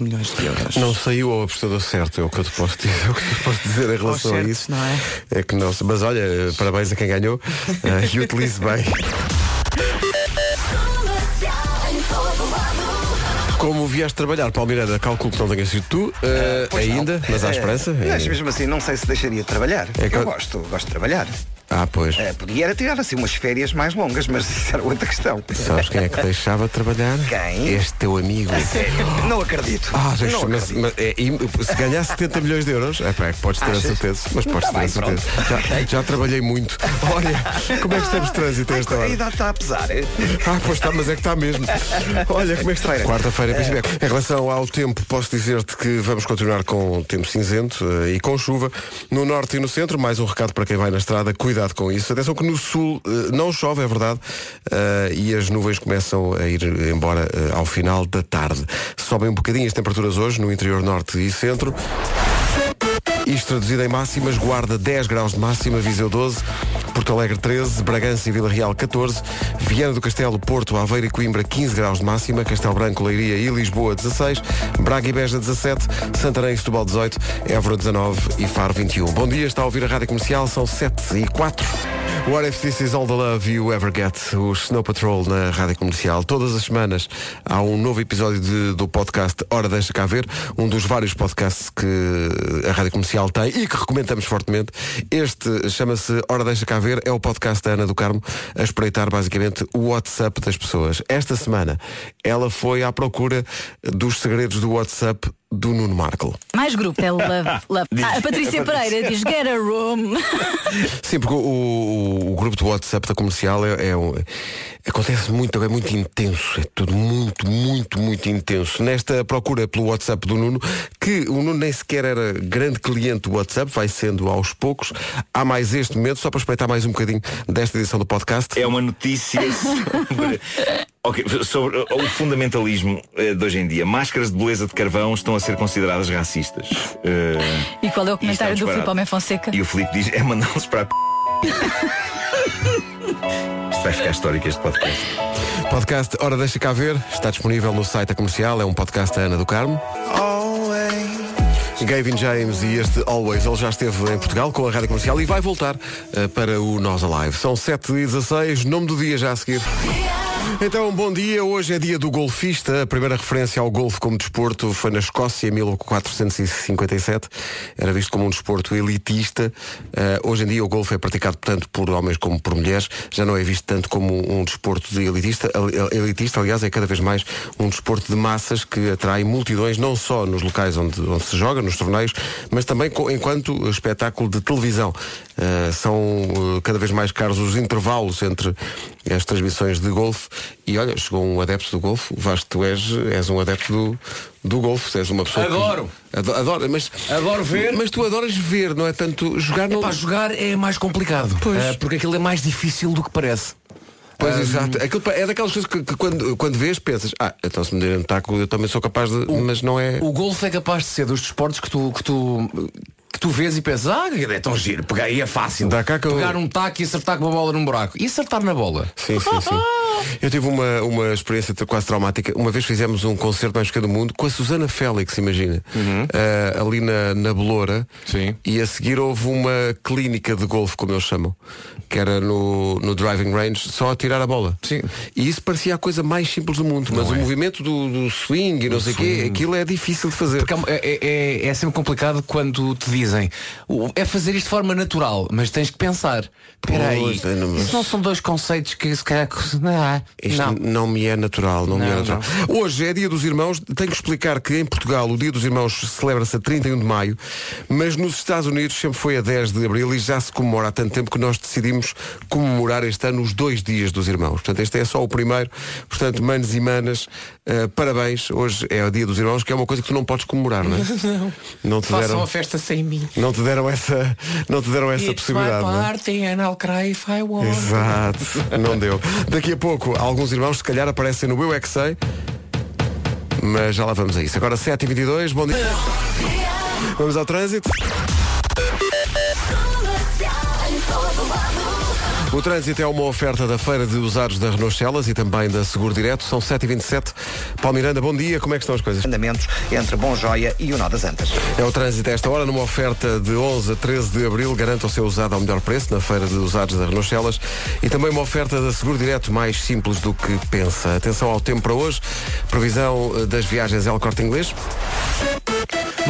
milhões de euros. Não saiu ao apostador certo, é o que eu te posso dizer, é o que eu posso dizer em relação a isso. não é? É que não, mas olha, parabéns a quem ganhou eh, e utilize bem. Como vieste trabalhar, Paulo Miranda, calculo que não tenha sido tu, eh, Pois não. ainda, mas à É, esperança. Mas mesmo assim, não sei se deixaria de trabalhar. É que eu eu- gosto, gosto de trabalhar. Ah, pois. Eh, podia era tirar assim umas férias mais longas, mas isso era outra questão. Sabes quem é que deixava de trabalhar? Quem? Este teu amigo. Sério, não acredito. Ah, deixa, não mas, acredito. mas, é, e se ganhar 70 milhões de euros, é, pá, é podes ter a Achas? certeza. Mas podes Tá ter a bem, certeza. Já, já trabalhei muito. Olha, como é que estamos de trânsito a esta A hora? idade está a pesar. Ah, pois está, mas é que está mesmo. Olha, como é que está? Feira. Quarta-feira, em princípio. Em relação ao tempo, posso dizer-te que vamos continuar com tempo cinzento eh, e com chuva. No norte e no centro, mais um recado para quem vai na estrada, cuidado com isso. Atenção que no sul eh, não chove, é verdade, eh, e as nuvens começam a ir embora eh, ao final da tarde. Sobem um bocadinho as temperaturas hoje no interior norte e centro. Isto traduzido em máximas, Guarda 10 graus de máxima, Viseu 12, Porto Alegre 13, Bragança e Vila Real 14, Viana do Castelo, Porto, Aveiro e Coimbra 15 graus de máxima, Castelo Branco, Leiria e Lisboa 16, Braga e Beja 17, Santarém e Setúbal 18, Évora 19 e Faro 21. Bom dia, está a ouvir a Rádio Comercial, são 7 e 4. What if this is all the love you ever get? O Snow Patrol na Rádio Comercial. Todas as semanas há um novo episódio de- do podcast Hora Deixa Cá Ver, um dos vários podcasts que a Rádio Comercial tem e que recomendamos fortemente. Este chama-se Hora Deixa Cá Ver, é o podcast da Ana do Carmo a espreitar basicamente o WhatsApp das pessoas. Esta semana ela foi à procura dos segredos do WhatsApp do Nuno Markle. Mais grupo. É love, love. Ah, a Patrícia Pereira diz get a room. Sim, porque o, o- o grupo de WhatsApp da comercial é, é um- acontece muito, é muito intenso, é tudo muito, muito, muito intenso. Nesta procura pelo WhatsApp do Nuno, que o Nuno nem sequer era grande cliente do WhatsApp, vai sendo aos poucos. Há mais este momento, só para espreitar mais um bocadinho desta edição do podcast. É uma notícia sobre, Ok, sobre o fundamentalismo eh, de hoje em dia. Máscaras de beleza de carvão estão a ser consideradas racistas. Eh, E qual é o comentário do. Filipe Homem Fonseca? E o Filipe diz, é mandá-los para a p... Isto vai ficar histórico este podcast. Podcast Ora Deixa Cá Ver, está disponível no site da comercial, é um podcast da Ana do Carmo. Gavin James e este Always, ele já esteve em Portugal com a rádio comercial e vai voltar eh, para o Nós Alive. São 7 e 16 nome do dia já a seguir. Então, bom dia. Hoje é dia do golfista. A primeira referência ao golfe como desporto foi na Escócia, em 1457. Era visto como um desporto elitista. Eh, hoje em dia o golfe é praticado, portanto, por homens como por mulheres. Já não é visto tanto como um desporto de elitista. El- Elitista, aliás, é cada vez mais um desporto de massas que atrai multidões, não só nos locais onde, onde se joga, nos torneios, mas também enquanto espetáculo de televisão. Eh, são eh, cada vez mais caros os intervalos entre as transmissões de golfe e olha, chegou um adepto do golfe, o Vasco, tu és, és um adepto do, do golfe, és uma pessoa Adoro. que Ado- adoro, mas Adoro ver. mas tu adoras ver, não é tanto jogar não Para jogar é mais complicado. Pois. Ah, porque aquilo é mais difícil do que parece. Pois exato, Aquilo é daquelas coisas que, que quando, quando vês pensas, ah, então se me derem um taco eu também sou capaz de, mas não é. O golfe é capaz de ser dos desportos que tu, que tu, tu vês e pensas, ah, é tão giro, pegar aí é fácil. Dá cá que eu- Pegar um taco e acertar com uma bola num buraco. E acertar na bola. Sim, sim, sim. Eu tive uma, uma experiência quase traumática. Uma vez fizemos um concerto mais pequeno do mundo com a Susana Félix, imagina. Ah, ali na, na Beloura. Sim. E a seguir houve uma clínica de golfe, como eles chamam. Que era no, no driving range, só a tirar a bola. Sim. E isso parecia a coisa mais simples do mundo. mas Não o é. movimento do, do swing e não sei o quê, aquilo é difícil de fazer. É, é, é- é sempre complicado quando te dizem "O- é fazer isto de forma natural, mas tens que pensar. Espera aí, é, não- isso não são dois conceitos que se calhar. Não, Isto não. não. me é natural, não, me é Não, natural. Hoje é dia dos irmãos. Tenho que explicar que em Portugal o dia dos irmãos celebra-se a 31 de maio, mas nos Estados Unidos sempre foi a 10 de abril e já se comemora há tanto tempo que nós decidimos comemorar este ano os dois dias dos irmãos. Portanto, este é só o primeiro. Portanto, manos e manas, eh, parabéns. Hoje é o dia dos irmãos, que é uma coisa que tu não podes comemorar, não é? Não. Não te Façam deram, a festa sem mim. não te deram essa, não te deram essa It's my possibilidade. não é? party and I'll cry if I want. Exato, não deu. Daqui a pouco, alguns irmãos, se calhar, aparecem no Eu É Que Sei, mas já lá vamos a isso. Agora 7h22, bom dia. Vamos ao trânsito. O trânsito é uma oferta da Feira de Usados da Renault Celas e também da Seguro Direto. São 7h27. Paulo Miranda, bom dia. Como é que estão as coisas? Andamentos entre Bom Joia e o Nó das Antas. É o trânsito a esta hora, numa oferta de 11 a 13 de abril. Garanta o seu usado ao melhor preço na Feira de Usados da Renault Celas. E também uma oferta da Seguro Direto mais simples do que pensa. Atenção ao tempo para hoje. Previsão eh, das viagens El Corte Inglês.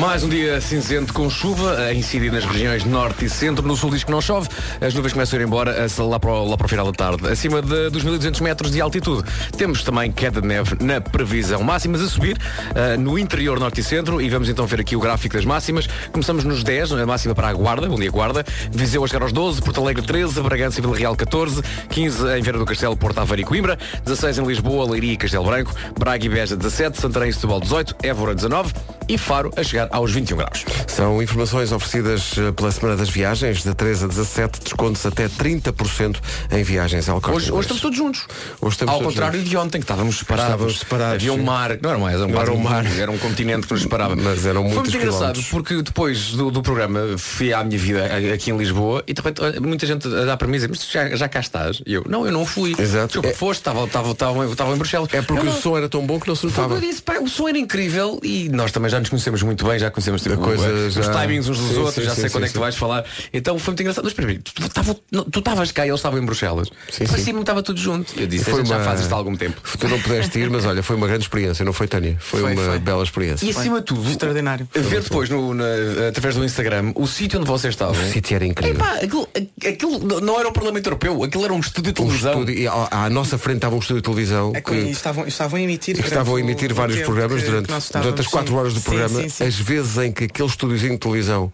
Mais um dia cinzento com chuva a incidir nas regiões norte e centro. No sul diz que não chove. As nuvens começam a ir embora lá para, o, lá para o final da tarde. Acima de, dos 1200 metros de altitude. Temos também queda de neve na previsão. Máximas a subir ah, no interior norte e centro. E vamos então ver aqui o gráfico das máximas. Começamos nos 10, a máxima para a Guarda. Bom dia, Guarda. Viseu a chegar aos 12, Porto Alegre 13, Bragança e Vila Real 14, 15 em Vieira do Castelo, Porto Aveiro e Coimbra, 16 em Lisboa, Leiria e Castelo Branco, Braga e Beja 17, Santarém e Setúbal 18, Évora 19 e Faro a chegar aos 21 graus. São informações oferecidas eh, pela Semana das Viagens, de 13 a 17, descontos até 30% em viagens ao Corte Hoje, hoje estamos todos juntos. Hoje estamos Ao contrário juntos. de ontem, que estávamos separados. Estávamos separados, Havia um mar, não era mais, era um, Não era um mar. era um continente que nos separava. Mas eram Foi muito engraçado, porque depois do, do programa fui à minha vida aqui em Lisboa e de repente muita gente a dar para mim e dizer, mas já, já cá estás? E eu, não, eu não fui. Exato. Desculpa, É- foste, estava, estava, estava, estava em Bruxelas. É porque Eu o não- som era tão bom que não se notava. disse, pá, o som era incrível e nós também já nos conhecemos muito bem, já conhecemos tipo, coisa os já- timings uns dos Sim, outros, sim, já sei sim, quando é que sim. tu vais falar. Então foi muito engraçado. Mas espera aí, tu estavas cá e eles estavam em Bruxelas. Sim. Parecia-me que estava tudo junto. Eu disse, a gente já faz isto há algum tempo. Tu não pudeste ir, mas olha, foi uma grande experiência, não foi, Tânia? Foi, Foi, uma foi. bela experiência. E acima de tudo, Extraordinário. ver depois no, na- através do Instagram o sítio onde vocês estavam. O sítio era incrível. Epá, aquilo, aquilo não era o Parlamento Europeu, aquilo era um estúdio de Um televisão. estúdio, e à, à nossa frente estava um estúdio de televisão É que que estavam, estavam a emitir. que estavam a o- emitir o vários programas durante, durante as estávamos, 4 sim. horas do Sim, programa, sim, sim. as vezes em que aquele estúdiozinho de televisão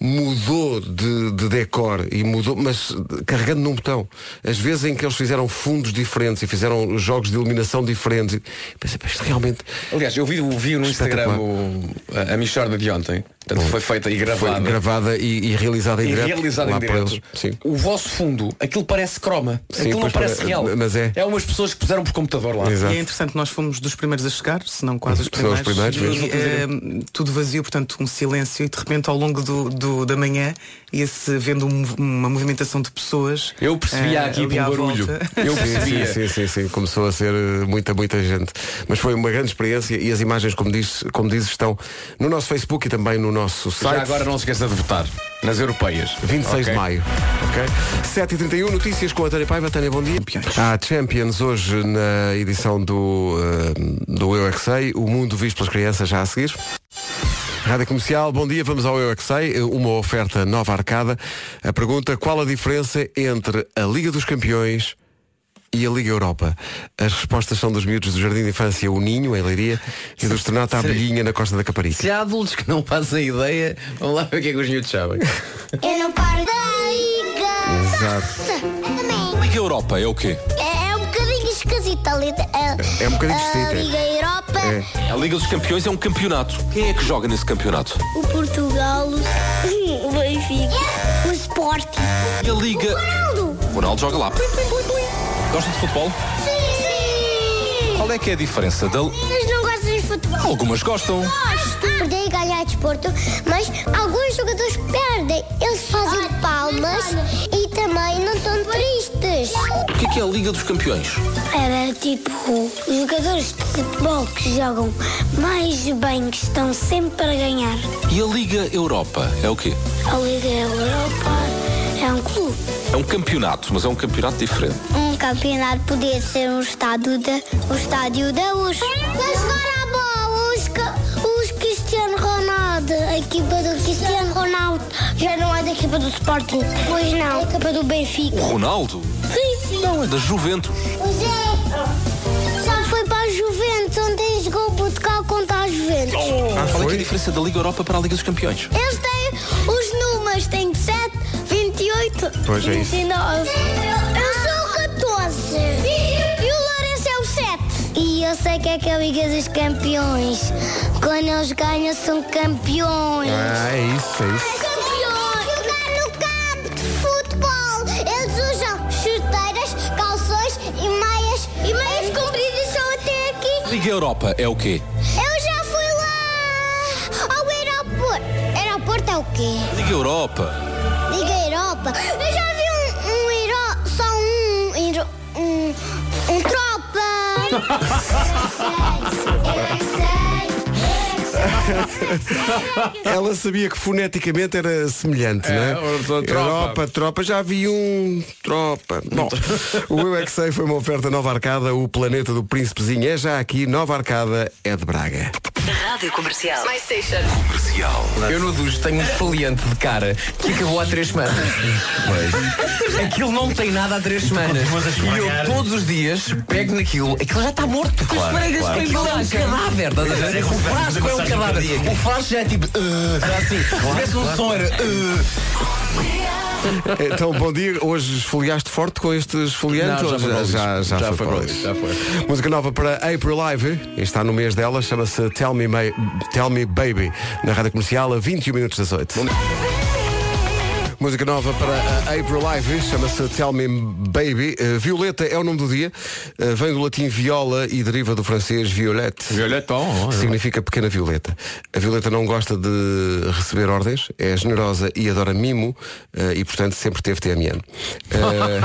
mudou de, de decor e mudou, mas carregando num botão. As vezes em que eles fizeram fundos diferentes e fizeram jogos de iluminação diferentes. E pensei, "Pá, isto realmente Aliás, eu vi, vi no Instagram o- a, a Michorda de ontem. Portanto, foi feita e gravada. foi gravada e, e realizada em e direto. realizado lá em para direto. O vosso fundo, aquilo parece croma. Sim, aquilo não parece pare- real. mas é. É umas pessoas que puseram por computador lá. Exato. E é interessante, nós fomos dos primeiros a chegar, se não quase os não os primeiros. primeiros e, eh, tudo vazio, portanto, um silêncio e de repente ao longo do, do- da manhã ia-se vendo um- uma movimentação de pessoas. Eu percebia eh, aqui um à barulho. volta. Eu Sim, percebia. sim, sim, sim. Começou a ser eh, muita, muita gente. Mas foi uma grande experiência e as imagens, como diz, como diz estão no nosso Facebook e também no nosso site. Já agora não se esqueça de votar nas europeias. 26 Ok? de maio. Ok? 7h31, notícias com a Tânia Paiva. Tânia, bom dia. Há Champions hoje na edição do, eh, do Eu é Que Sei, o mundo visto pelas crianças já a seguir. Rádio Comercial, bom dia, vamos ao Eu é Que Sei, uma oferta nova arcada. A pergunta, qual a diferença entre a Liga dos Campeões e a Liga Europa? As respostas são dos miúdos do Jardim de Infância O Ninho, em Leiria, e do Estrenato à Abelhinha, na Costa da Caparica. Se há adultos que não fazem ideia, vamos lá ver o que é que os miúdos sabem. Eu não paro da Exato. Também. Liga Europa é o quê? É, é um bocadinho esquisito a Liga. É um bocadinho a esquisito. Liga Europa, É. A Liga dos Campeões é um campeonato. Quem é que joga nesse campeonato? o Portugal, o Benfica, o Sporting. E a Liga. Ronaldo! Ronaldo joga lá. Plim, plim, plim, plim. Gosta de futebol? Sim! Qual é que é a diferença da. Mas não gostam de futebol? Algumas gostam. Gosto! Perder e ganhar desporto, mas alguns jogadores perdem. Eles fazem palmas e também não estão tristes. O que é que é a Liga dos Campeões? Era tipo os jogadores de futebol que jogam mais bem, que estão sempre a ganhar. E a Liga Europa é o quê? A Liga Europa é um clube. É um campeonato, mas é um campeonato diferente. Um campeonato podia ser um estádio da, um estádio da luz. Para jogar a bola, os, os Cristiano Ronaldo, a equipa do do Sporting. Pois não, é a equipa do Benfica. O Ronaldo? Sim, Não, é da Juventus. Pois é. Já foi para a Juventus, ontem jogou o Portugal contra a Juventus. Qual é, que é a diferença da Liga Europa para a Liga dos Campeões? Eles têm os números, têm 7, 28, Pois é isso. 29. Eu sou o 14. E o Lourenço é o 7. E eu sei que é que é a Liga dos Campeões. Quando eles ganham, são campeões. Ah, é isso, é isso. Liga Europa é o quê? Eu já fui lá ao aeroporto. Aeroporto é o quê? Liga Europa. Liga Europa. Eu já vi um, um só um, um, um tropa. Ela sabia que foneticamente era semelhante, não é? o- o- tropa. Tropa, já vi um tropa. Bom, o Eu é que sei foi uma oferta Nova Arcada, o planeta do príncipezinho é já aqui, Nova Arcada é de Braga. Rádio Comercial. Eu no duche tenho um esfoliante de cara que acabou há três semanas. Aquilo não tem nada há três semanas. E eu todos os dias pego naquilo, aquilo já está morto. Claro, claro. com aquilo é um cadáver. estás a ver? O frasco é um cadáver. O frasco já é tipo. "Uh", assim. Se tivesse um som era. "Uh". Então, bom dia. Hoje esfoliaste forte com este esfoliante? Não, já foi já, já, Já foi foi para já foi. Música nova para April Live. Está no mês dela, chama-se Tell Me, Tell Me Baby, na rádio comercial, a 21 minutos das 8. Música nova para a April Live, chama-se Tell Me Baby. Uh, Violeta é o nome do dia, Uh, vem do latim viola e deriva do francês violette. Violeton. Significa pequena violeta. A violeta não gosta de receber ordens, é generosa e adora mimo eh, e, portanto, sempre teve TMN. Eh,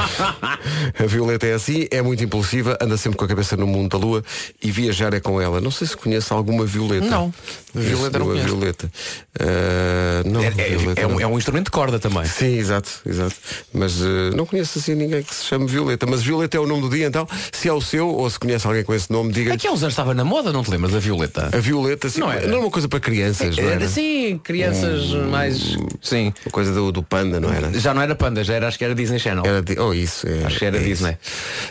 a violeta é assim, é muito impulsiva, anda sempre com a cabeça no mundo da lua e viajar é com ela. Não sei se conhece alguma violeta. Não. Violeta não Uma conheço. violeta. Eh, não, É, violeta é- é um, não. é um instrumento de corda também. Sim, exato, exato. Mas eh, não conheço assim ninguém que se chame Violeta. Mas Violeta é o nome do dia, então, se é o seu ou se conhece alguém com esse nome, diga-lhe. Aqui há uns anos estava na moda, não te lembras da Violeta? A Violeta, sim, Não não, era? é uma coisa para crianças, não era? Era sim, crianças mais. Sim. Uma coisa do, do panda, não era? Já não era Panda, já era, acho que era Disney Channel. Era oh, isso. É, Acho que era é Disney.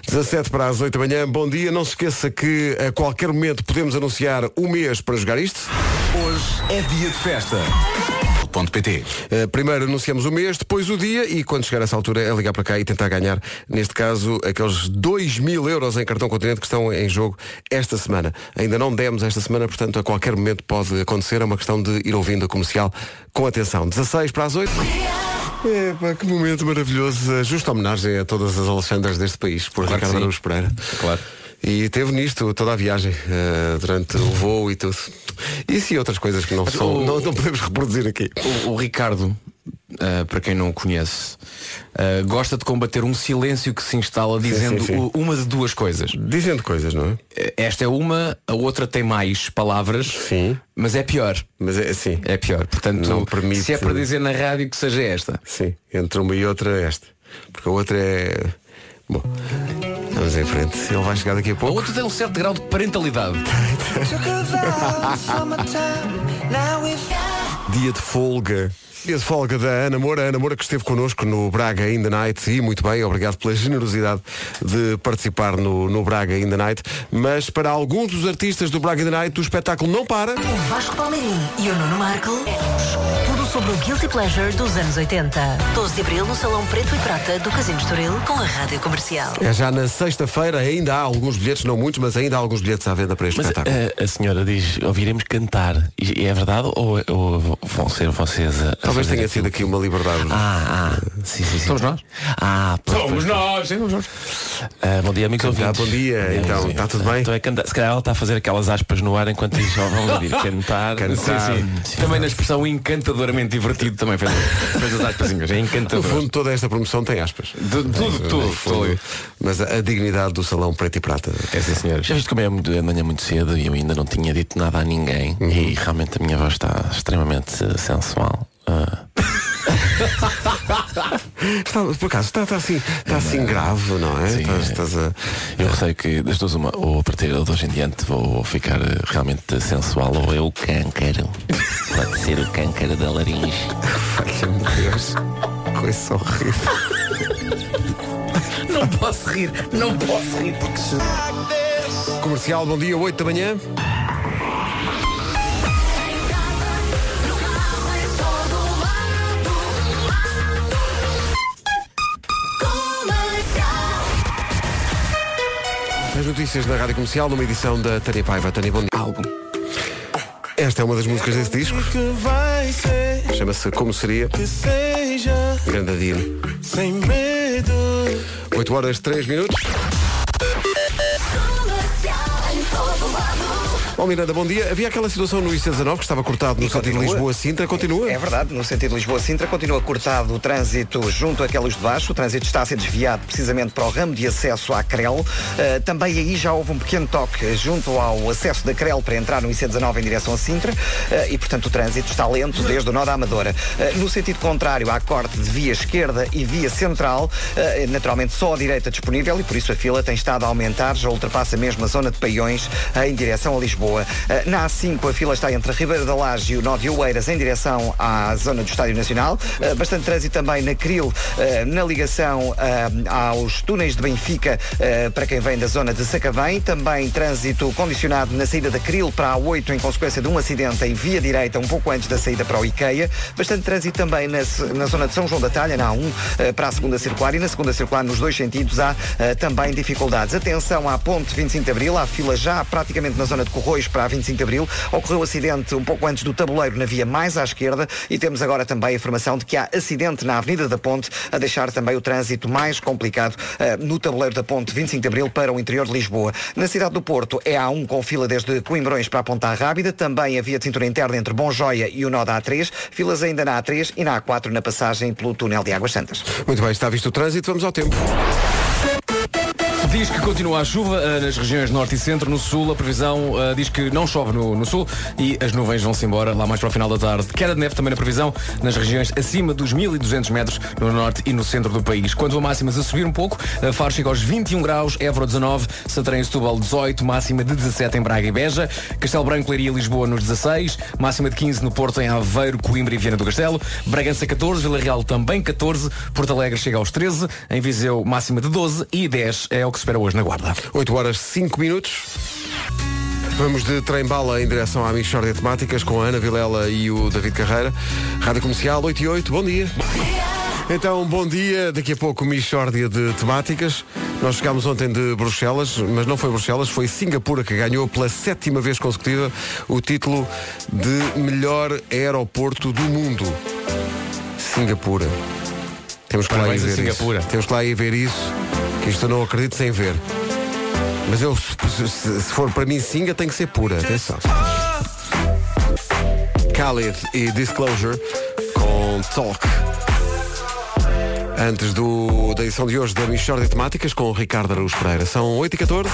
Isso. 17 para as 8 da manhã, bom dia. Não se esqueça que a qualquer momento podemos anunciar o mês para jogar isto. Hoje é dia de festa. Ponto PT. Uh, primeiro anunciamos o mês, depois o dia e quando chegar a essa altura é ligar para cá e tentar ganhar, neste caso, aqueles 2 mil euros em cartão continente que estão em jogo esta semana. Ainda não demos esta semana, portanto, a qualquer momento pode acontecer. É uma questão de ir ouvindo a comercial com atenção. 16 para as 8. Epá, que momento maravilhoso. A Justa homenagem a todas as Alexandras deste país, por Claro Ricardo. Araújo Pereira. Claro. E teve nisto toda a viagem, eh, durante o voo e tudo. Isso e outras coisas que não, são, o- não, não podemos reproduzir aqui. O, o Ricardo, ah, para quem não o conhece, ah, gosta de combater um silêncio que se instala dizendo sim, sim. o- uma de duas coisas. Dizendo coisas, não é? Esta é uma, a outra tem mais palavras, Sim. mas é pior. Mas é assim. É pior. Portanto, Não permite- se é para dizer na rádio que seja esta. Sim, entre uma e outra esta. Porque a outra é. Bom, vamos em frente. Ele vai chegar daqui a pouco. outra tem um certo grau de parentalidade. Dia de folga. Dia de folga da Ana Moura. A Ana Moura que esteve connosco no Braga in the Night e muito bem, obrigado pela generosidade de participar no, no Braga in the Night. Mas para alguns dos artistas do Braga in the Night, o espetáculo não para. O Vasco Palmeirim e o Nuno Marco. Tudo sobre o Guilty Pleasure dos anos 80. 12 de Abril no Salão Preto e Prata do Casino Estoril com a Rádio Comercial. É já na sexta-feira, ainda há alguns bilhetes, não muitos, mas ainda há alguns bilhetes à venda para este Mas espetáculo. a, a senhora diz, ouviremos cantar. E é verdade ou, ou vão ser vocês a, Talvez tenha sido aqui uma liberdade. Ah, ah, sim, sim, sim. Somos nós? Ah, pois, pois. nós, somos nós. Ah, bom dia, amigos Cantar, ouvintes. bom dia. Então, amigos está tudo bem? Então é cantar. Se calhar ela está a fazer aquelas aspas no ar enquanto diz, ó, vamos ouvir, cantar. Cantar. Sim, sim. Também na expressão encantadoramente divertido também fez, fez as aspasinhas. É No encantador. fundo, toda esta promoção tem aspas. De- tudo, No tudo, fundo. tudo. Mas a, a dignidade do salão preto e prata. É sim, senhores. Já viste como é muito- de manhã muito cedo e eu ainda não tinha dito nada a ninguém Uhum. e realmente a minha voz está extremamente sensual. Ah, Está, por acaso, está, está assim, está assim grave, não é? Sim, Estás- é. estás a- Eu receio que das duas uma, ou a partir de hoje em diante vou ficar eh, realmente sensual ou eu câncaro. Pode ser o câncaro da laringe. Valha-me Deus. Coisa horrível. Não posso rir, não posso rir. Comercial, bom dia, 8 da manhã. As notícias da Rádio Comercial numa edição da Tânia Paiva. Tânia, bom dia. Álbum. Esta é uma das músicas desse disco. Chama-se Como Seria. Grande Adino. 8 horas 3 minutos. Oh Miranda, bom dia. Havia aquela situação no IC19 que estava cortado no E sentido. Lisboa-Sintra. Continua? É verdade, no sentido Lisboa-Sintra continua cortado o trânsito junto a Queluz de Baixo. O trânsito está a ser desviado precisamente para o ramo de acesso à CREL. Uh, também aí já houve um pequeno toque junto ao acesso da CREL para entrar no IC19 em direção a Sintra uh, e, portanto, o trânsito está lento desde o nó da Amadora. Uh, no sentido contrário, há corte de via esquerda e via central, uh, naturalmente só a direita disponível e por isso a fila tem estado a aumentar, já ultrapassa mesmo a zona de Paiões em direção a Lisboa. Uh, na A5 a fila está entre a Ribeira da Laje e o nó de Oeiras em direção à zona do Estádio Nacional. Uh, bastante trânsito também na Cril, uh, na ligação aos túneis de Benfica para quem vem da zona de Sacavém. Também trânsito condicionado na saída da Cril para a A8 em consequência de um acidente em via direita um pouco antes da saída para o IKEA. Bastante trânsito também na, na zona de São João da Talha, na A1 uh, para a segunda circular e na segunda circular nos dois sentidos há também dificuldades. Atenção à ponte 25 de Abril, há fila já praticamente na zona de Corroios para a 25 de Abril. Ocorreu acidente um pouco antes do tabuleiro na via mais à esquerda e temos agora também a informação de que há acidente na Avenida da Ponte a deixar também o trânsito mais complicado uh, no tabuleiro da Ponte 25 de Abril para o interior de Lisboa. Na cidade do Porto é A1 com fila desde Coimbrões para a Ponta Rábida, também a via de cintura interna entre Bom Joia e o nó da A3, filas ainda na A3 e na A4 na passagem pelo túnel de Águas Santas. Muito bem, está visto o trânsito, vamos ao tempo. Diz que continua a chuva uh, nas regiões norte e centro. No sul, a previsão uh, diz que não chove no, no, sul e as nuvens vão-se embora lá mais para o final da tarde. Queda de neve também na previsão nas regiões acima dos 1200 metros no norte e no centro do país. Quanto a máximas a subir um pouco, uh, Faro chega aos 21 graus, Évora 19, Santarém e Setúbal 18, máxima de 17 em Braga e Beja, Castelo Branco, Leiria e Lisboa nos 16, máxima de 15 no Porto, em Aveiro, Coimbra e Viana do Castelo, Bragança 14, Vila Real também 14, Porto Alegre chega aos 13, em Viseu máxima de 12 e 10 é o que se espera hoje na Guarda. 8 horas 5 minutos. Vamos de trem-bala em direção à Michórdia Temáticas com a Ana Vilela e o David Carreira. Rádio Comercial 8 e 8, bom dia. Então, bom dia. Daqui a pouco, Michórdia de Temáticas. Nós chegámos ontem de Bruxelas, mas não foi Bruxelas, foi Singapura que ganhou pela sétima vez consecutiva o título de melhor aeroporto do mundo. Singapura. Temos que lá ir ver Singapura. isso. Temos que lá ir ver isso, isto eu não acredito sem ver. Mas eu, se, for para mim Singa, tem que ser pura. Atenção. Khalid e Disclosure com Talk. Antes do, da edição de hoje da Michórdia Temáticas com o Ricardo Araújo Pereira. São 8h14.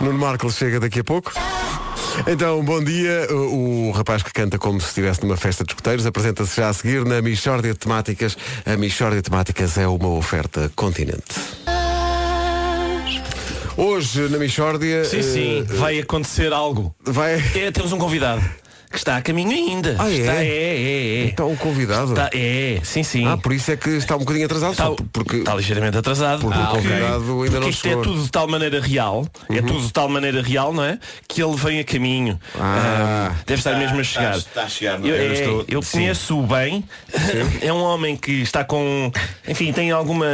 Nuno Marco chega daqui a pouco. Então, bom dia. O, o rapaz que canta como se estivesse numa festa de escuteiros apresenta-se já a seguir na Michórdia de Temáticas. A Michórdia de Temáticas é uma oferta continente. Hoje, na Michórdia... Sim, sim, eh, vai acontecer algo. Vai... É, temos um convidado que está a caminho ainda. Ah, é? Está, é, é, é. Então, o convidado... Está, é, sim, sim. Ah, por isso é que está um bocadinho atrasado. Está, porque... está ligeiramente atrasado. Porque o Ah, ok. convidado ainda Porque não isto chegou. é tudo de tal maneira real, é tudo de tal maneira real, não é? Que ele vem a caminho. Ah. Ah, deve estar Está- mesmo a está- chegar. está a chegar, não Eu, é? Eu é, estou- eu sim. conheço-o bem. É um homem que está com. Enfim, tem alguma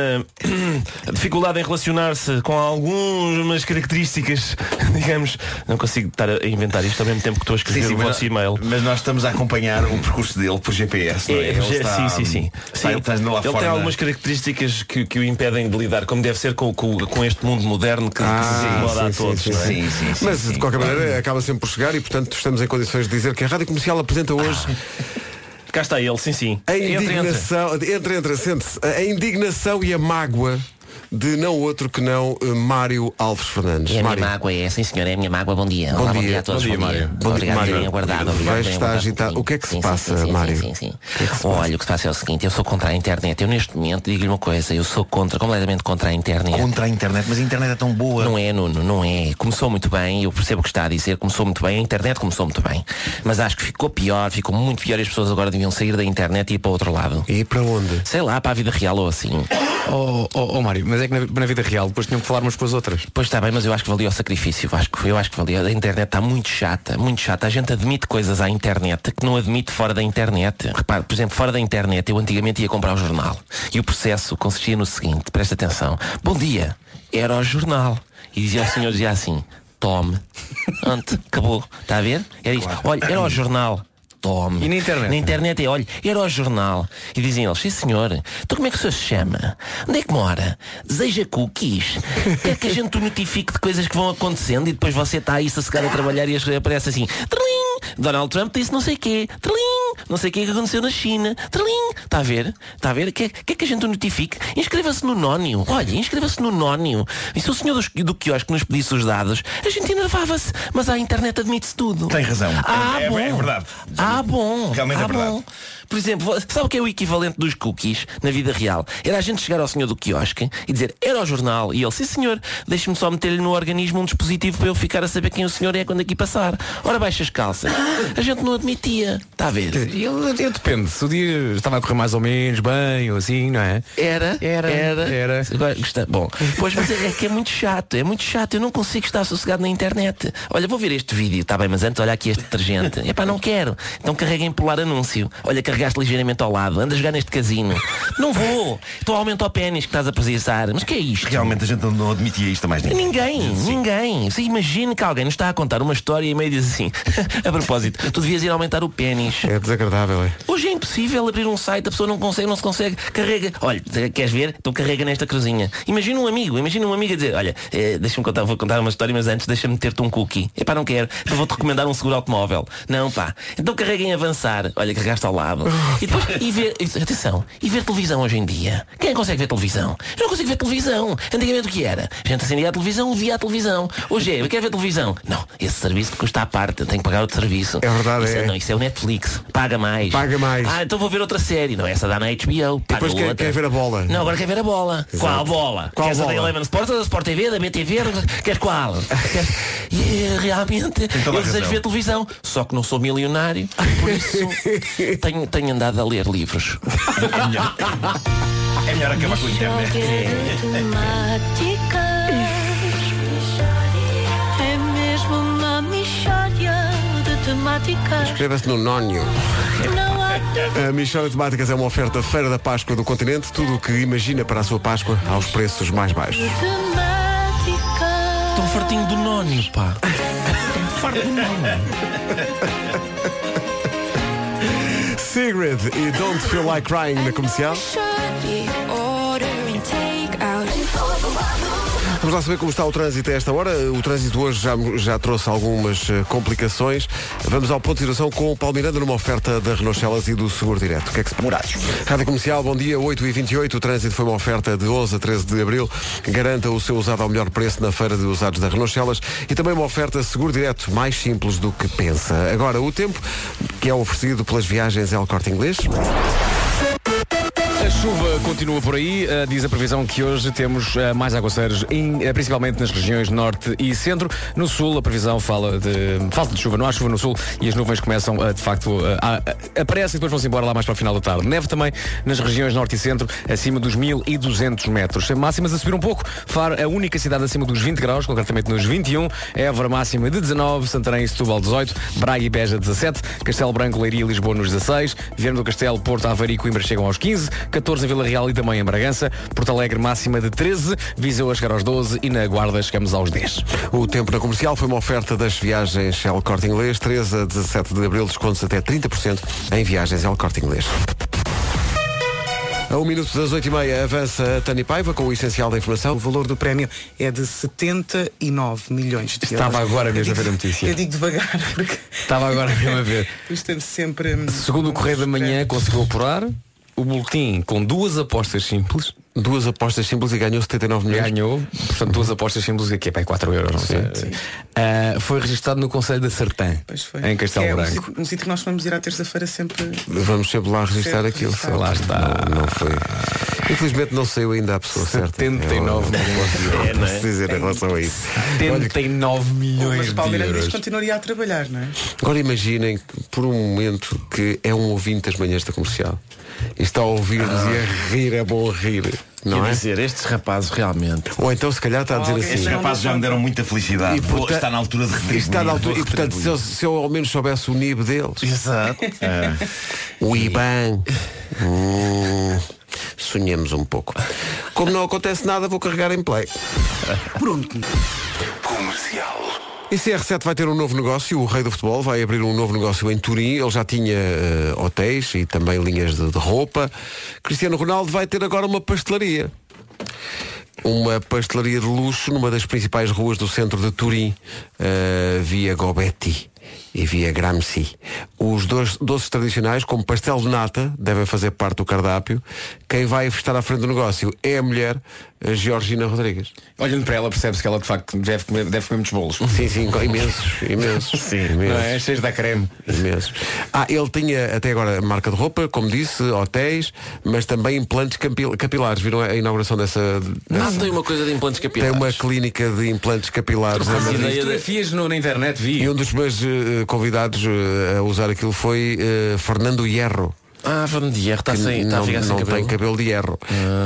dificuldade em relacionar-se com algumas características, digamos. Não consigo estar a inventar isto ao mesmo tempo que estou a escrever o mas, vosso e-mail. Mas nós estamos a acompanhar o percurso dele por GPS, não é? É, Ele está- sim, sim, sim. está- Sim. ele Ele fora tem algumas características que, que o impedem de lidar, como deve ser com, com, com este mundo moderno que, que se incomoda a Ah, todos. sim, não é? sim. Sim, sim, sim, Mas sim. de qualquer maneira acaba sempre por chegar e portanto estamos em condições de dizer que a Rádio Comercial apresenta hoje Cá está ele, sim, sim. a Entre, entre. indignação, entra, entra, sente-se, a indignação e a mágoa de não outro que não eh, Mário Alves Fernandes. E a minha Mário, mágoa é, sim senhor, é a minha mágoa, bom dia. Bom Olá, dia. bom dia a todos. Bom dia, Mário. Bom dia, obrigado por Mário. terem aguardado. Obrigado Vejo por terem está aguardado um agitado. O que é que se Sim, sim, passa, sim, sim, Mário? Sim, sim, sim. que é Olha, o que se passa é o seguinte, eu sou contra a internet. Eu neste momento digo-lhe uma coisa, eu sou contra, completamente contra a internet. Contra a internet, mas a internet é tão boa. Não é, Nuno, não é. Começou muito bem, eu percebo o que está a dizer, começou muito bem, a internet começou muito bem. Mas acho que ficou pior, ficou muito pior e as pessoas agora deviam sair da internet e ir para o outro lado. E para onde? Sei lá, para a vida real ou assim. Oh, oh, oh, Mário, mas é que na, na vida real depois tinham que falar umas com as outras. Pois está bem, mas eu acho que valia o sacrifício, Vasco. Eu acho que valia. A internet está muito chata, muito chata. A gente admite coisas à internet que não admite fora da internet. Repare, por exemplo, fora da internet, eu antigamente ia comprar o jornal. E o processo consistia no seguinte, presta atenção. Bom dia, era o jornal. E dizia o senhor, dizia assim, tome. Ante, acabou. Está a ver? Era isto. Olha, era o jornal. Tome. E na internet? Na internet é, olha, era o jornal. E dizem eles, sim senhor, então como é que o senhor se chama? Onde é que mora? Deseja cookies? Quer que a gente o notifique de coisas que vão acontecendo e depois você está aí sossegado a trabalhar e aparece assim, Trlim! Donald Trump disse não sei quê, Trlim! Não sei o que é que aconteceu na China, Trlim! Está a ver? Está a ver? Quer, quer que a gente o notifique? Inscreva-se no Nónio. Olha, inscreva-se no Nónio. E se o senhor do, do quiosque nos pedisse os dados, a gente enervava-se. Mas a internet admite-se tudo. Tem razão. Ah, é, bom. é verdade. Ah, bom. Realmente ah, é verdade. bom. Por exemplo, sabe o que é o equivalente dos cookies na vida real? Era a gente chegar ao senhor do quiosque e dizer, era o jornal. E ele, sim senhor, deixe-me só meter-lhe no organismo um dispositivo para eu ficar a saber quem o senhor é quando aqui passar. Ora, baixa as calças. A gente não admitia. Está a ver? Eu, eu depende. Se o dia estava a correr mais ou menos bem ou assim, não é? Era, Era, era, era. Agora, gosta- Bom, pois mas é, é que é muito chato, é muito chato. Eu não consigo estar sossegado na internet. Olha, vou ver este vídeo, está bem, mas antes olha aqui este detergente. Epá, não quero. Então carrega em pular anúncio. Olha, carregaste ligeiramente ao lado. Anda a jogar neste casino. Não vou. Estou a aumentar o pênis que estás a precisar. Mas que é isto? Realmente a gente não admitia isto a mais ninguém. Ninguém, ninguém. Você imagina que alguém nos está a contar uma história e meio diz assim, a propósito, tu devias ir aumentar o pênis. É desagradável, é. Hoje é impossível abrir um site, a pessoa não consegue, não se consegue, carrega. Olha, queres ver? Então carrega nesta cruzinha. Imagina um amigo, imagina um amigo a dizer, olha, eh, deixa-me contar, vou contar uma história, mas antes deixa-me ter-te um cookie. Epá, não quero, eu vou-te recomendar um seguro automóvel. Não, pá. Então carrega em avançar. Olha, carregaste ao lado. E depois, e ver, atenção, e ver televisão hoje em dia. Quem consegue ver televisão? Eu não consigo ver televisão. Antigamente o que era? A gente acendia a televisão, via a televisão. Hoje é, eu quero ver televisão. Não, esse serviço custa à parte, eu tenho que pagar outro serviço. É verdade, isso é. Não, isso é o Netflix. Paga mais. Paga mais. Ah, então vou ver outra série. Não, essa dá na HBO. Paga depois quer- quer ver a bola. Não, agora quer ver a bola. Exato. Qual bola? Qual Queres a da bola? Eleven Sport ou da Sport TV, da BTV? Queres qual? Queres... E eh, realmente a eu desejo ver televisão. Só que não sou milionário. Por isso tenho, tenho andado a ler livros. É melhor, é melhor acabar com a internet. É mesmo uma de temáticas. Inscreva-se no Nónio. A Michelle Temáticas é uma oferta Feira da Páscoa do Continente. Tudo o que imagina para a sua Páscoa aos preços mais baixos. Tão fartinho do nónio, pá. Tão farto do nónio. Sigrid e Don't Feel Like Crying na comercial. Vamos lá saber como está o trânsito a esta hora. O trânsito hoje já, já trouxe algumas eh, complicações. Vamos ao ponto de situação com o Paulo Miranda numa oferta da Renault Celas e do Seguro Direto. O que é que se Morados. Rádio Comercial, bom dia, 8 e 28 O trânsito foi uma oferta de 11 a 13 de abril. Garanta o seu usado ao melhor preço na feira de usados da Renault Celas e também uma oferta seguro direto, mais simples do que pensa. Agora, o tempo, que é oferecido pelas viagens El Corte Inglês. Chuva continua por aí. Uh, diz a previsão que hoje temos uh, mais aguaceiros, uh, principalmente nas regiões norte e centro. No sul, a previsão fala de falta de chuva. Não há chuva no sul e as nuvens começam, uh, de facto, aparecem e depois vão-se embora lá mais para o final da tarde. Neve também nas regiões norte e centro, acima dos 1200 metros. Máximas a subir um pouco. Faro, a única cidade acima dos 20 graus, concretamente nos 21. Évora máxima de 19, Santarém e Setúbal 18, Braga e Beja 17, Castelo Branco, Leiria e Lisboa nos 16, Viana do Castelo, Porto, Aveiro e Coimbra chegam aos 15, 14 em Vila Real e também em Bragança, Porto Alegre máxima de 13, Viseu a chegar aos 12 e na Guarda chegamos aos 10. O tempo na comercial foi uma oferta das viagens El Corte Inglês. 13 a 17 de abril, descontos até 30% em viagens El Corte Inglês. A um minuto das 8h30 avança a Tânia Paiva com o essencial da informação. O valor do prémio é de 79 milhões de Estava euros. agora mesmo Eu a ver a digo- notícia. Eu digo devagar, porque Estava agora mesmo a ver. estamos sempre. Segundo o Correio da Manhã, conseguiu apurar o boletim com duas apostas simples. Duas apostas simples e ganhou 79 milhões. Ganhou, portanto, duas apostas simples aqui é para 4 euros, não sei. Ah, foi registado no Conselho da Sertã, Pois foi. em Castelo é um Branco. sítio- Um sítio que nós vamos ir à terça-feira sempre. Vamos sempre lá registrar Sempre aquilo. registrar. Lá está. Não, não foi. Infelizmente não saiu ainda a pessoa certa. 79 milhões. É, posso dizer em relação a isso. 79 milhões Mas Palmeiras euros. continuaria a trabalhar, não é? Agora imaginem por um momento que é um ouvinte das manhãs da comercial e está a ouvir-nos e a rir, é bom rir. Não Quer é? dizer, estes rapazes realmente. Ou então se calhar está a dizer Estes assim. rapazes já me deram muita felicidade. Vou- portanto- está na altura de retribuir. Está na altura, e portanto, se eu, se eu ao menos soubesse o NIB deles, Exato. o IBAN, hum, sonhemos um pouco. Como não acontece nada, vou carregar em play. Pronto. E CR7 vai ter um novo negócio, o rei do futebol vai abrir um novo negócio em Turim. Ele já tinha eh, hotéis e também linhas de, de roupa. Cristiano Ronaldo vai ter agora uma pastelaria. Uma pastelaria de luxo numa das principais ruas do centro de Turim, eh, via Gobetti e via Gramsci. Os dois doces tradicionais, como pastel de nata, devem fazer parte do cardápio. Quem vai estar à frente do negócio é a mulher, a Georgina Rodrigues. Olhando para ela percebe-se que ela de facto deve comer, deve comer muitos bolos. Sim, sim, imensos, imensos. Sim, imensos. não é? Cheios da creme. Imensos. Ah, ele tinha até agora marca de roupa, como disse, hotéis, mas também implantes capil- capilares. Viram a inauguração dessa. Não dessa- tem uma coisa de implantes Tem capilares. uma clínica de implantes capilares. Não Madrid. ideia de- Fotografias no- na internet vi. E um dos meus eh, convidados eh, a usar aquilo foi eh, Fernando Hierro. Ah, Fernando Hierro está sem, está a não, sem não cabelo. tem cabelo de hierro.